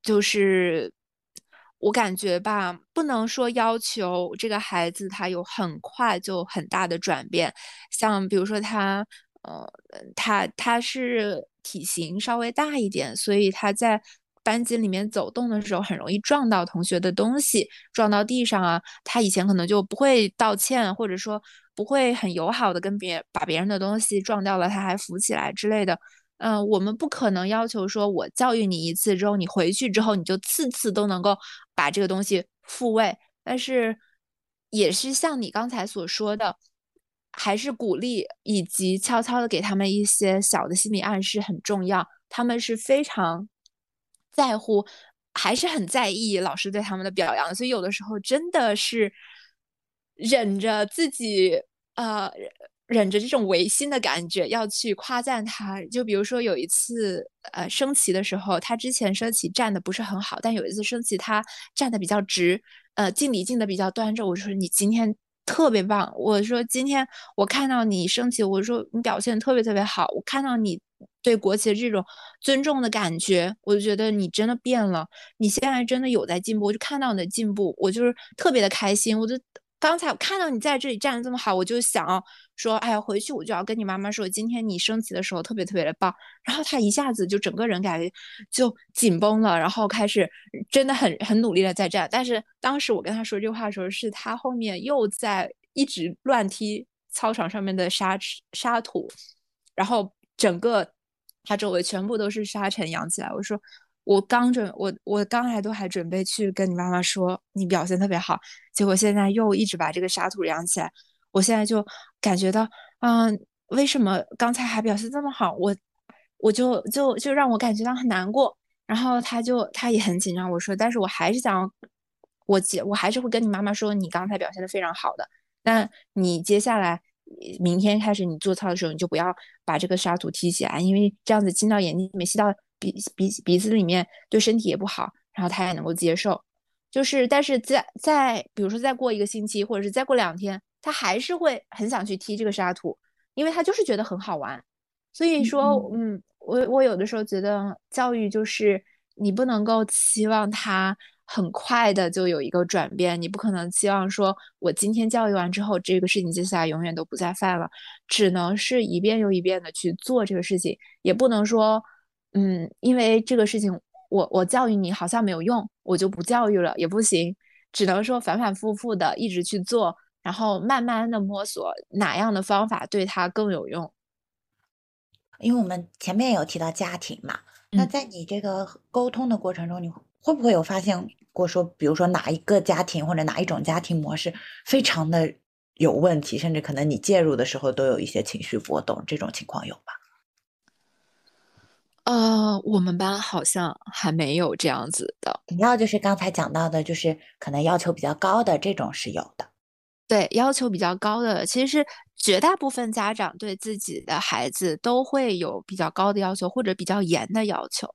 就是我感觉吧，不能说要求这个孩子他有很快就很大的转变，像比如说他，呃，他他是体型稍微大一点，所以他在班级里面走动的时候很容易撞到同学的东西，撞到地上啊，他以前可能就不会道歉，或者说。不会很友好的跟别把别人的东西撞掉了，他还扶起来之类的。嗯，我们不可能要求说，我教育你一次之后，你回去之后你就次次都能够把这个东西复位。但是，也是像你刚才所说的，还是鼓励以及悄悄的给他们一些小的心理暗示很重要。他们是非常在乎，还是很在意老师对他们的表扬，所以有的时候真的是。忍着自己，呃，忍着这种违心的感觉，要去夸赞他。就比如说有一次，呃，升旗的时候，他之前升旗站的不是很好，但有一次升旗他站的比较直，呃，敬礼敬的比较端正。我说你今天特别棒，我说今天我看到你升旗，我说你表现特别特别好，我看到你对国旗的这种尊重的感觉，我就觉得你真的变了，你现在真的有在进步，我就看到你的进步，我就是特别的开心，我就。刚才我看到你在这里站的这么好，我就想说，哎呀，回去我就要跟你妈妈说，今天你升旗的时候特别特别的棒。然后他一下子就整个人感觉就紧绷了，然后开始真的很很努力的在站。但是当时我跟他说这话的时候，是他后面又在一直乱踢操场上面的沙沙土，然后整个他周围全部都是沙尘扬起来。我说。我刚准我我刚才都还准备去跟你妈妈说你表现特别好，结果现在又一直把这个沙土扬起来，我现在就感觉到，嗯，为什么刚才还表现这么好，我我就就就让我感觉到很难过。然后他就他也很紧张，我说，但是我还是想，我姐我还是会跟你妈妈说，你刚才表现的非常好的，但你接下来明天开始你做操的时候，你就不要把这个沙土提起来，因为这样子进到眼睛里面，吸到鼻鼻鼻子里面，对身体也不好。然后他也能够接受，就是，但是在在比如说再过一个星期，或者是再过两天，他还是会很想去踢这个沙土，因为他就是觉得很好玩。所以说，嗯。我我有的时候觉得教育就是你不能够期望他很快的就有一个转变，你不可能期望说我今天教育完之后这个事情接下来永远都不再犯了，只能是一遍又一遍的去做这个事情，也不能说嗯，因为这个事情我我教育你好像没有用，我就不教育了也不行，只能说反反复复的一直去做，然后慢慢的摸索哪样的方法对他更有用。因为我们前面有提到家庭嘛，那在你这个沟通的过程中，你会不会有发现过说，比如说哪一个家庭或者哪一种家庭模式非常的有问题，甚至可能你介入的时候都有一些情绪波动，这种情况有吗？呃，我们班好像还没有这样子的，主要就是刚才讲到的，就是可能要求比较高的这种是有的。对，要求比较高的，其实是绝大部分家长对自己的孩子都会有比较高的要求，或者比较严的要求。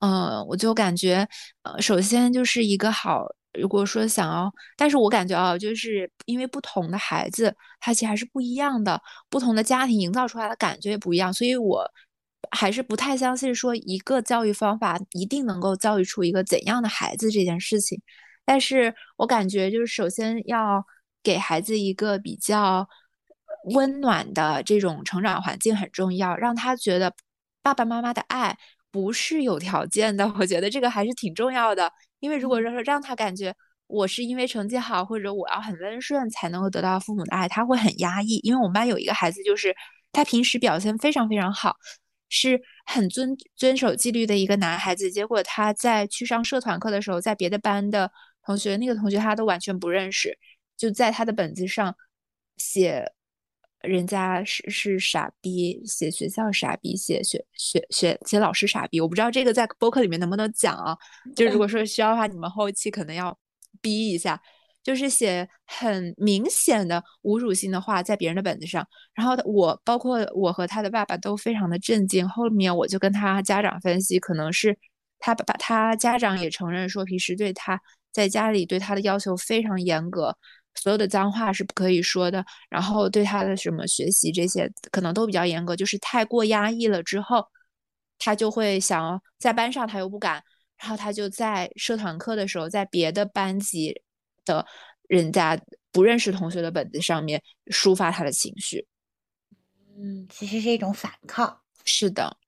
嗯，我就感觉，呃，首先就是一个好，如果说想要，但是我感觉啊，就是因为不同的孩子，他其实还是不一样的，不同的家庭营造出来的感觉也不一样，所以我还是不太相信说一个教育方法一定能够教育出一个怎样的孩子这件事情。但是我感觉就是首先要。给孩子一个比较温暖的这种成长环境很重要，让他觉得爸爸妈妈的爱不是有条件的。我觉得这个还是挺重要的，因为如果说让他感觉我是因为成绩好或者我要很温顺才能够得到父母的爱，他会很压抑。因为我们班有一个孩子，就是他平时表现非常非常好，是很遵遵守纪律的一个男孩子，结果他在去上社团课的时候，在别的班的同学，那个同学他都完全不认识。就在他的本子上写人家是是傻逼，写学校傻逼，写学学学写老师傻逼。我不知道这个在播客里面能不能讲啊？就如果说需要的话，你们后期可能要逼一下，就是写很明显的侮辱性的话在别人的本子上。然后我包括我和他的爸爸都非常的震惊。后面我就跟他家长分析，可能是他把他家长也承认说，平时对他在家里对他的要求非常严格。所有的脏话是不可以说的，然后对他的什么学习这些可能都比较严格，就是太过压抑了之后，他就会想在班上他又不敢，然后他就在社团课的时候，在别的班级的人家不认识同学的本子上面抒发他的情绪。嗯，其实是一种反抗。是的，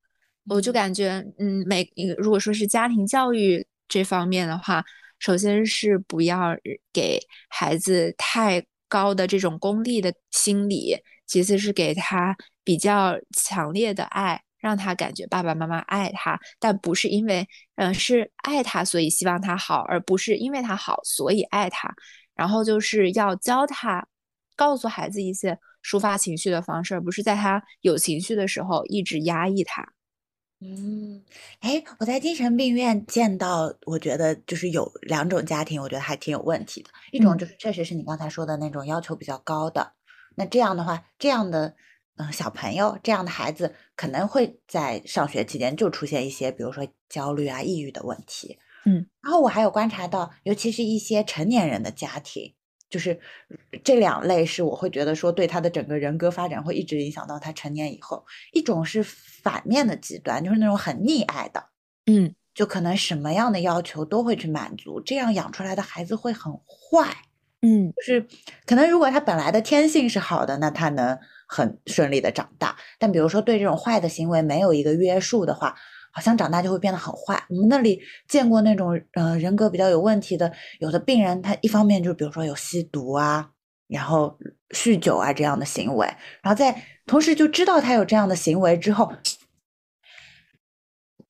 我就感觉，嗯，每如果说是家庭教育这方面的话。首先是不要给孩子太高的这种功利的心理，其次是给他比较强烈的爱，让他感觉爸爸妈妈爱他，但不是因为，嗯，是爱他所以希望他好，而不是因为他好所以爱他。然后就是要教他，告诉孩子一些抒发情绪的方式，而不是在他有情绪的时候一直压抑他。嗯，哎，我在精神病院见到，我觉得就是有两种家庭，我觉得还挺有问题的。一种就是确实是你刚才说的那种要求比较高的，那这样的话，这样的嗯小朋友，这样的孩子可能会在上学期间就出现一些，比如说焦虑啊、抑郁的问题。嗯，然后我还有观察到，尤其是一些成年人的家庭。就是这两类是我会觉得说对他的整个人格发展会一直影响到他成年以后。一种是反面的极端，就是那种很溺爱的，嗯，就可能什么样的要求都会去满足，这样养出来的孩子会很坏，嗯，就是可能如果他本来的天性是好的，那他能很顺利的长大。但比如说对这种坏的行为没有一个约束的话。好像长大就会变得很坏。我们那里见过那种，呃，人格比较有问题的，有的病人他一方面就比如说有吸毒啊，然后酗酒啊这样的行为，然后在同时就知道他有这样的行为之后，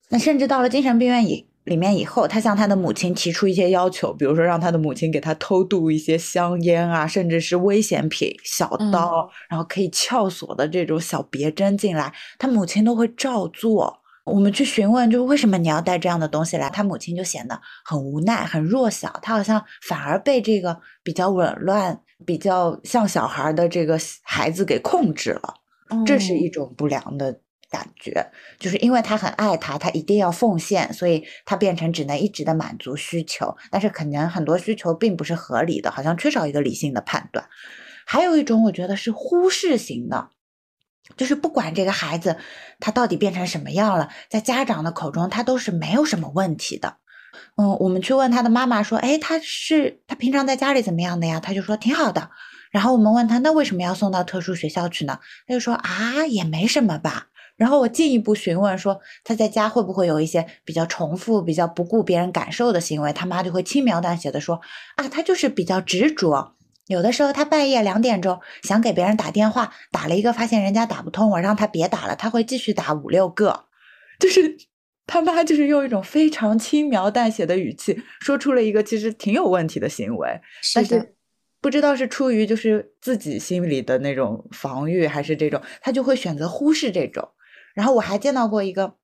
那甚至到了精神病院以里面以后，他向他的母亲提出一些要求，比如说让他的母亲给他偷渡一些香烟啊，甚至是危险品、小刀，然后可以撬锁的这种小别针进来，他母亲都会照做。我们去询问，就是为什么你要带这样的东西来？他母亲就显得很无奈、很弱小，他好像反而被这个比较紊乱、比较像小孩的这个孩子给控制了。这是一种不良的感觉，就是因为他很爱他，他一定要奉献，所以他变成只能一直的满足需求，但是可能很多需求并不是合理的，好像缺少一个理性的判断。还有一种，我觉得是忽视型的。就是不管这个孩子他到底变成什么样了，在家长的口中他都是没有什么问题的。嗯，我们去问他的妈妈说：“哎，他是他平常在家里怎么样的呀？”他就说挺好的。然后我们问他：“那为什么要送到特殊学校去呢？”他就说：“啊，也没什么吧。”然后我进一步询问说：“他在家会不会有一些比较重复、比较不顾别人感受的行为？”他妈就会轻描淡写的说：“啊，他就是比较执着。”有的时候，他半夜两点钟想给别人打电话，打了一个，发现人家打不通，我让他别打了，他会继续打五六个，就是他妈就是用一种非常轻描淡写的语气说出了一个其实挺有问题的行为，但是不知道是出于就是自己心里的那种防御，还是这种他就会选择忽视这种。然后我还见到过一个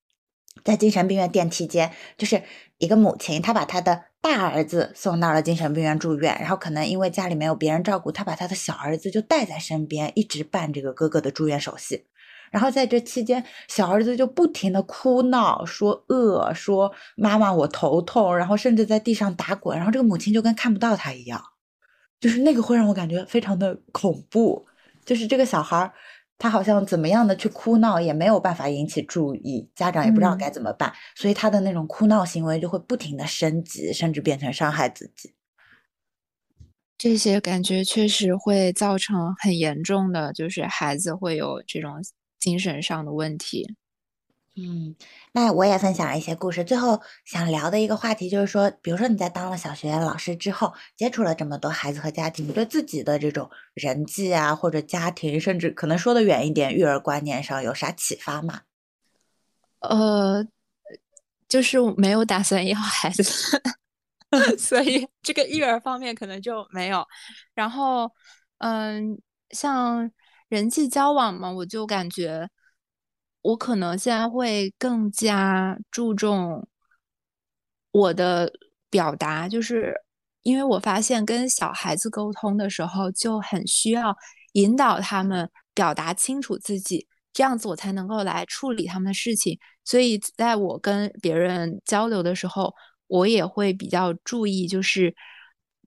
在精神病院电梯间，就是一个母亲，她把她的。大儿子送到了精神病院住院，然后可能因为家里没有别人照顾，她把他的小儿子就带在身边，一直办这个哥哥的住院手续。然后在这期间，小儿子就不停的哭闹，说饿，说妈妈我头痛，然后甚至在地上打滚，然后这个母亲就跟看不到他一样，就是那个会让我感觉非常的恐怖，就是这个小孩。他好像怎么样的去哭闹也没有办法引起注意，家长也不知道该怎么办，所以他的那种哭闹行为就会不停的升级，甚至变成伤害自己。这些感觉确实会造成很严重的，就是孩子会有这种精神上的问题。嗯，那我也分享了一些故事。最后想聊的一个话题就是说，比如说你在当了小学老师之后，接触了这么多孩子和家庭，你对自己的这种人际啊，或者家庭，甚至可能说的远一点，育儿观念上有啥启发吗？呃，就是没有打算要孩子，所以这个育儿方面可能就没有。然后，嗯，像人际交往嘛，我就感觉。我可能现在会更加注重我的表达，就是因为我发现跟小孩子沟通的时候就很需要引导他们表达清楚自己，这样子我才能够来处理他们的事情。所以在我跟别人交流的时候，我也会比较注意，就是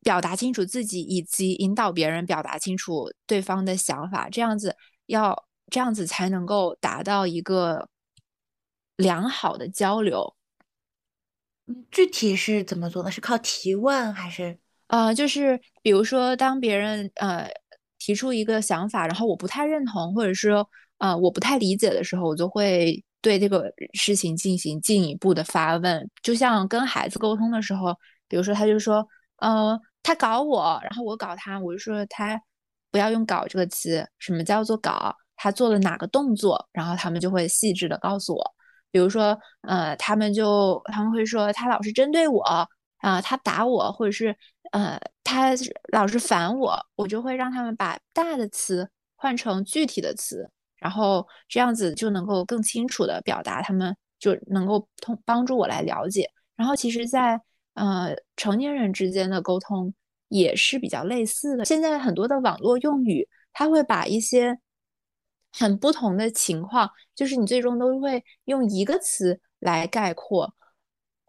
表达清楚自己，以及引导别人表达清楚对方的想法，这样子要。这样子才能够达到一个良好的交流。具体是怎么做的？是靠提问还是？呃，就是比如说，当别人呃提出一个想法，然后我不太认同，或者是呃我不太理解的时候，我就会对这个事情进行进一步的发问。就像跟孩子沟通的时候，比如说他就说，呃，他搞我，然后我搞他，我就说他不要用“搞”这个词，什么叫做“搞”？他做了哪个动作，然后他们就会细致的告诉我。比如说，呃，他们就他们会说他老是针对我啊，他打我，或者是呃，他老是烦我，我就会让他们把大的词换成具体的词，然后这样子就能够更清楚的表达，他们就能够通帮助我来了解。然后其实，在呃成年人之间的沟通也是比较类似的。现在很多的网络用语，他会把一些很不同的情况，就是你最终都会用一个词来概括。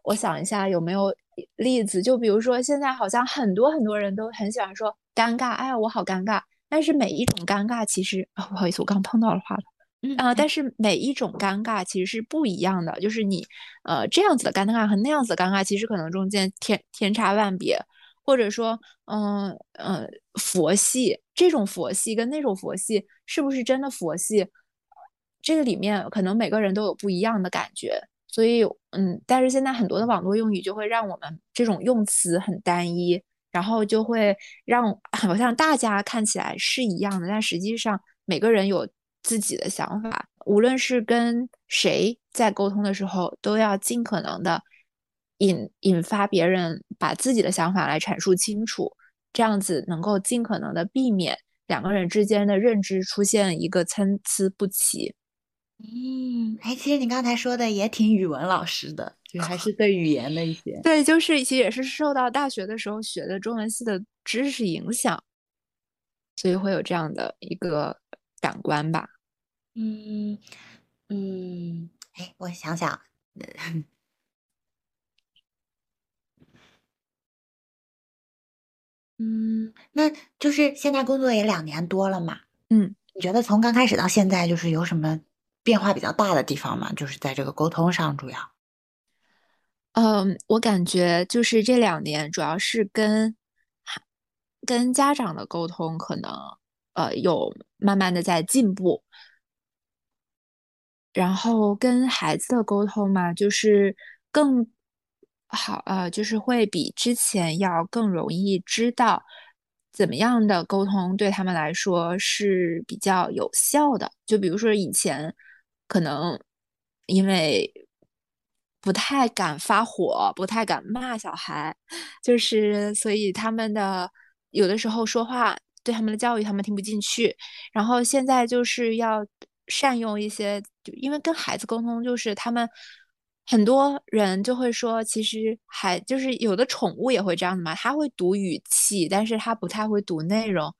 我想一下有没有例子，就比如说现在好像很多很多人都很喜欢说尴尬，哎呀我好尴尬。但是每一种尴尬其实啊不好意思，我刚碰到了话筒，啊，但是每一种尴尬其实是不一样的，就是你呃这样子的尴尬和那样子的尴尬，其实可能中间天天差万别。或者说，嗯嗯，佛系这种佛系跟那种佛系是不是真的佛系？这个里面可能每个人都有不一样的感觉。所以，嗯，但是现在很多的网络用语就会让我们这种用词很单一，然后就会让好像大家看起来是一样的，但实际上每个人有自己的想法。无论是跟谁在沟通的时候，都要尽可能的。引引发别人把自己的想法来阐述清楚，这样子能够尽可能的避免两个人之间的认知出现一个参差不齐。嗯，哎，其实你刚才说的也挺语文老师的，就还是对语言的一些。对，就是其实也是受到大学的时候学的中文系的知识影响，所以会有这样的一个感官吧。嗯嗯，哎，我想想。嗯，那就是现在工作也两年多了嘛。嗯，你觉得从刚开始到现在，就是有什么变化比较大的地方吗？就是在这个沟通上，主要。嗯，我感觉就是这两年，主要是跟跟家长的沟通，可能呃有慢慢的在进步。然后跟孩子的沟通嘛，就是更。好，呃，就是会比之前要更容易知道怎么样的沟通对他们来说是比较有效的。就比如说以前可能因为不太敢发火，不太敢骂小孩，就是所以他们的有的时候说话对他们的教育他们听不进去。然后现在就是要善用一些，就因为跟孩子沟通，就是他们。很多人就会说，其实还就是有的宠物也会这样子嘛，它会读语气，但是它不太会读内容。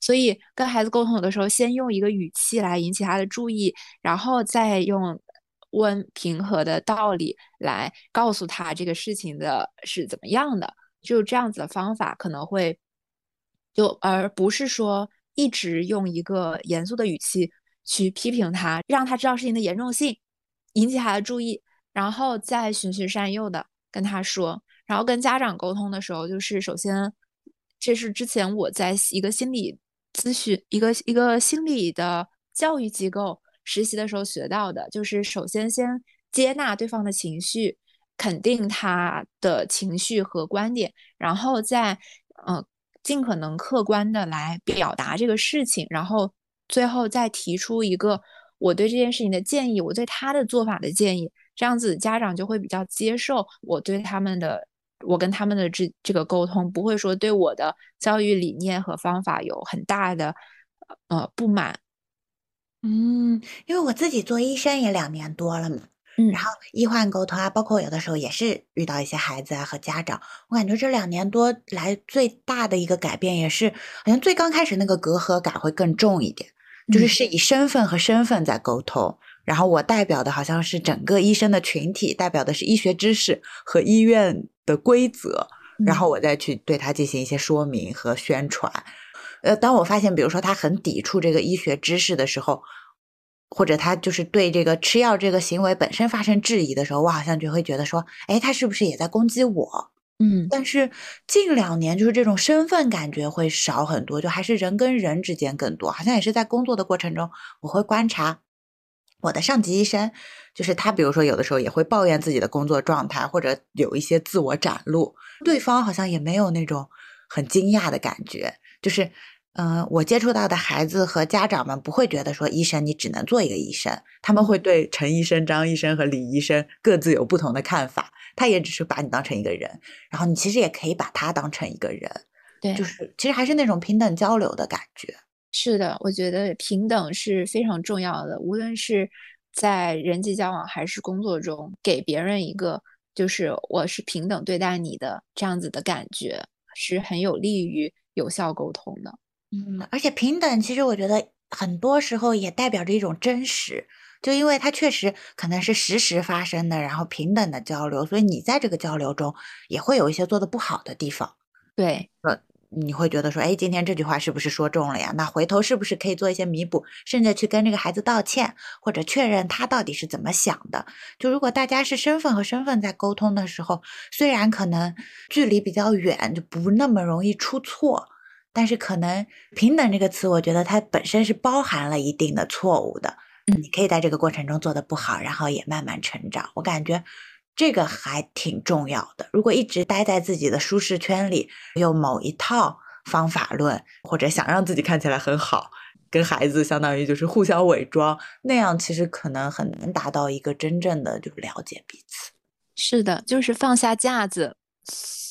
所以跟孩子沟通有的时候，先用一个语气来引起他的注意，然后再用温平和的道理来告诉他这个事情的是怎么样的。就这样子的方法可能会，就而不是说一直用一个严肃的语气去批评他，让他知道事情的严重性，引起他的注意。然后再循循善诱的跟他说，然后跟家长沟通的时候，就是首先，这是之前我在一个心理咨询、一个一个心理的教育机构实习的时候学到的，就是首先先接纳对方的情绪，肯定他的情绪和观点，然后再嗯尽可能客观的来表达这个事情，然后最后再提出一个我对这件事情的建议，我对他的做法的建议。这样子，家长就会比较接受我对他们的，我跟他们的这这个沟通，不会说对我的教育理念和方法有很大的呃不满。嗯，因为我自己做医生也两年多了嘛，嗯，然后医患沟通啊，包括有的时候也是遇到一些孩子啊和家长，我感觉这两年多来最大的一个改变，也是好像最刚开始那个隔阂感会更重一点，就是是以身份和身份在沟通。然后我代表的好像是整个医生的群体，代表的是医学知识和医院的规则，然后我再去对他进行一些说明和宣传。呃，当我发现，比如说他很抵触这个医学知识的时候，或者他就是对这个吃药这个行为本身发生质疑的时候，我好像就会觉得说，哎，他是不是也在攻击我？嗯，但是近两年就是这种身份感觉会少很多，就还是人跟人之间更多，好像也是在工作的过程中，我会观察。我的上级医生，就是他，比如说有的时候也会抱怨自己的工作状态，或者有一些自我展露，对方好像也没有那种很惊讶的感觉。就是，嗯，我接触到的孩子和家长们不会觉得说医生你只能做一个医生，他们会对陈医生、张医生和李医生各自有不同的看法。他也只是把你当成一个人，然后你其实也可以把他当成一个人，对，就是其实还是那种平等交流的感觉。是的，我觉得平等是非常重要的，无论是在人际交往还是工作中，给别人一个就是我是平等对待你的这样子的感觉，是很有利于有效沟通的。嗯，而且平等其实我觉得很多时候也代表着一种真实，就因为它确实可能是实时发生的，然后平等的交流，所以你在这个交流中也会有一些做的不好的地方。对，呃。你会觉得说，哎，今天这句话是不是说中了呀？那回头是不是可以做一些弥补，甚至去跟这个孩子道歉，或者确认他到底是怎么想的？就如果大家是身份和身份在沟通的时候，虽然可能距离比较远，就不那么容易出错，但是可能平等这个词，我觉得它本身是包含了一定的错误的。你可以在这个过程中做的不好，然后也慢慢成长。我感觉。这个还挺重要的。如果一直待在自己的舒适圈里，用某一套方法论，或者想让自己看起来很好，跟孩子相当于就是互相伪装，那样其实可能很难达到一个真正的就是了解彼此。是的，就是放下架子，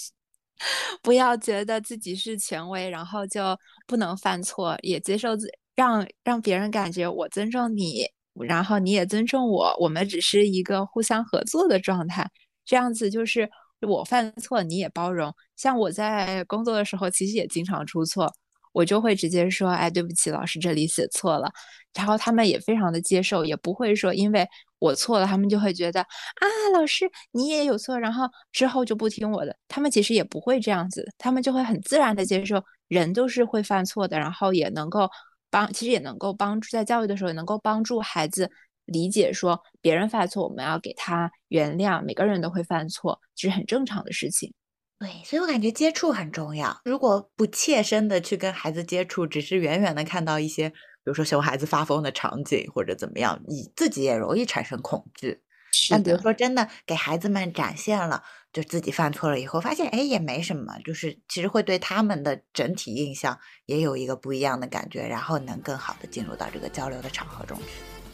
不要觉得自己是权威，然后就不能犯错，也接受自让让别人感觉我尊重你，然后你也尊重我，我们只是一个互相合作的状态，这样子就是我犯错你也包容。像我在工作的时候，其实也经常出错。我就会直接说，哎，对不起，老师这里写错了，然后他们也非常的接受，也不会说因为我错了，他们就会觉得啊，老师你也有错，然后之后就不听我的。他们其实也不会这样子，他们就会很自然的接受，人都是会犯错的，然后也能够帮，其实也能够帮助在教育的时候也能够帮助孩子理解说，别人犯错我们要给他原谅，每个人都会犯错，这是很正常的事情。对，所以我感觉接触很重要。如果不切身的去跟孩子接触，只是远远的看到一些，比如说熊孩子发疯的场景或者怎么样，你自己也容易产生恐惧。但比如说真的给孩子们展现了，就自己犯错了以后，发现哎也没什么，就是其实会对他们的整体印象也有一个不一样的感觉，然后能更好的进入到这个交流的场合中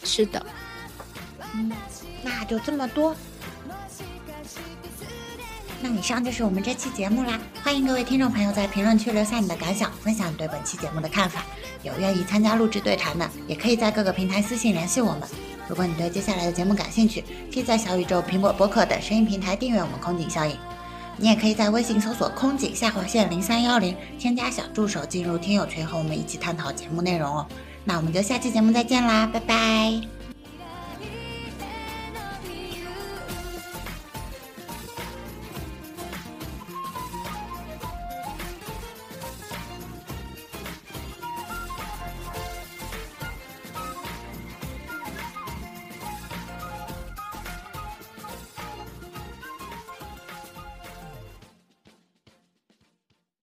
去。是的，嗯，那就这么多。那以上就是我们这期节目啦，欢迎各位听众朋友在评论区留下你的感想，分享你对本期节目的看法。有愿意参加录制对谈的，也可以在各个平台私信联系我们。如果你对接下来的节目感兴趣，可以在小宇宙、苹果播客等声音平台订阅我们空警效应。你也可以在微信搜索“空警下划线零三幺零”，添加小助手进入听友群，和我们一起探讨节目内容哦。那我们就下期节目再见啦，拜拜。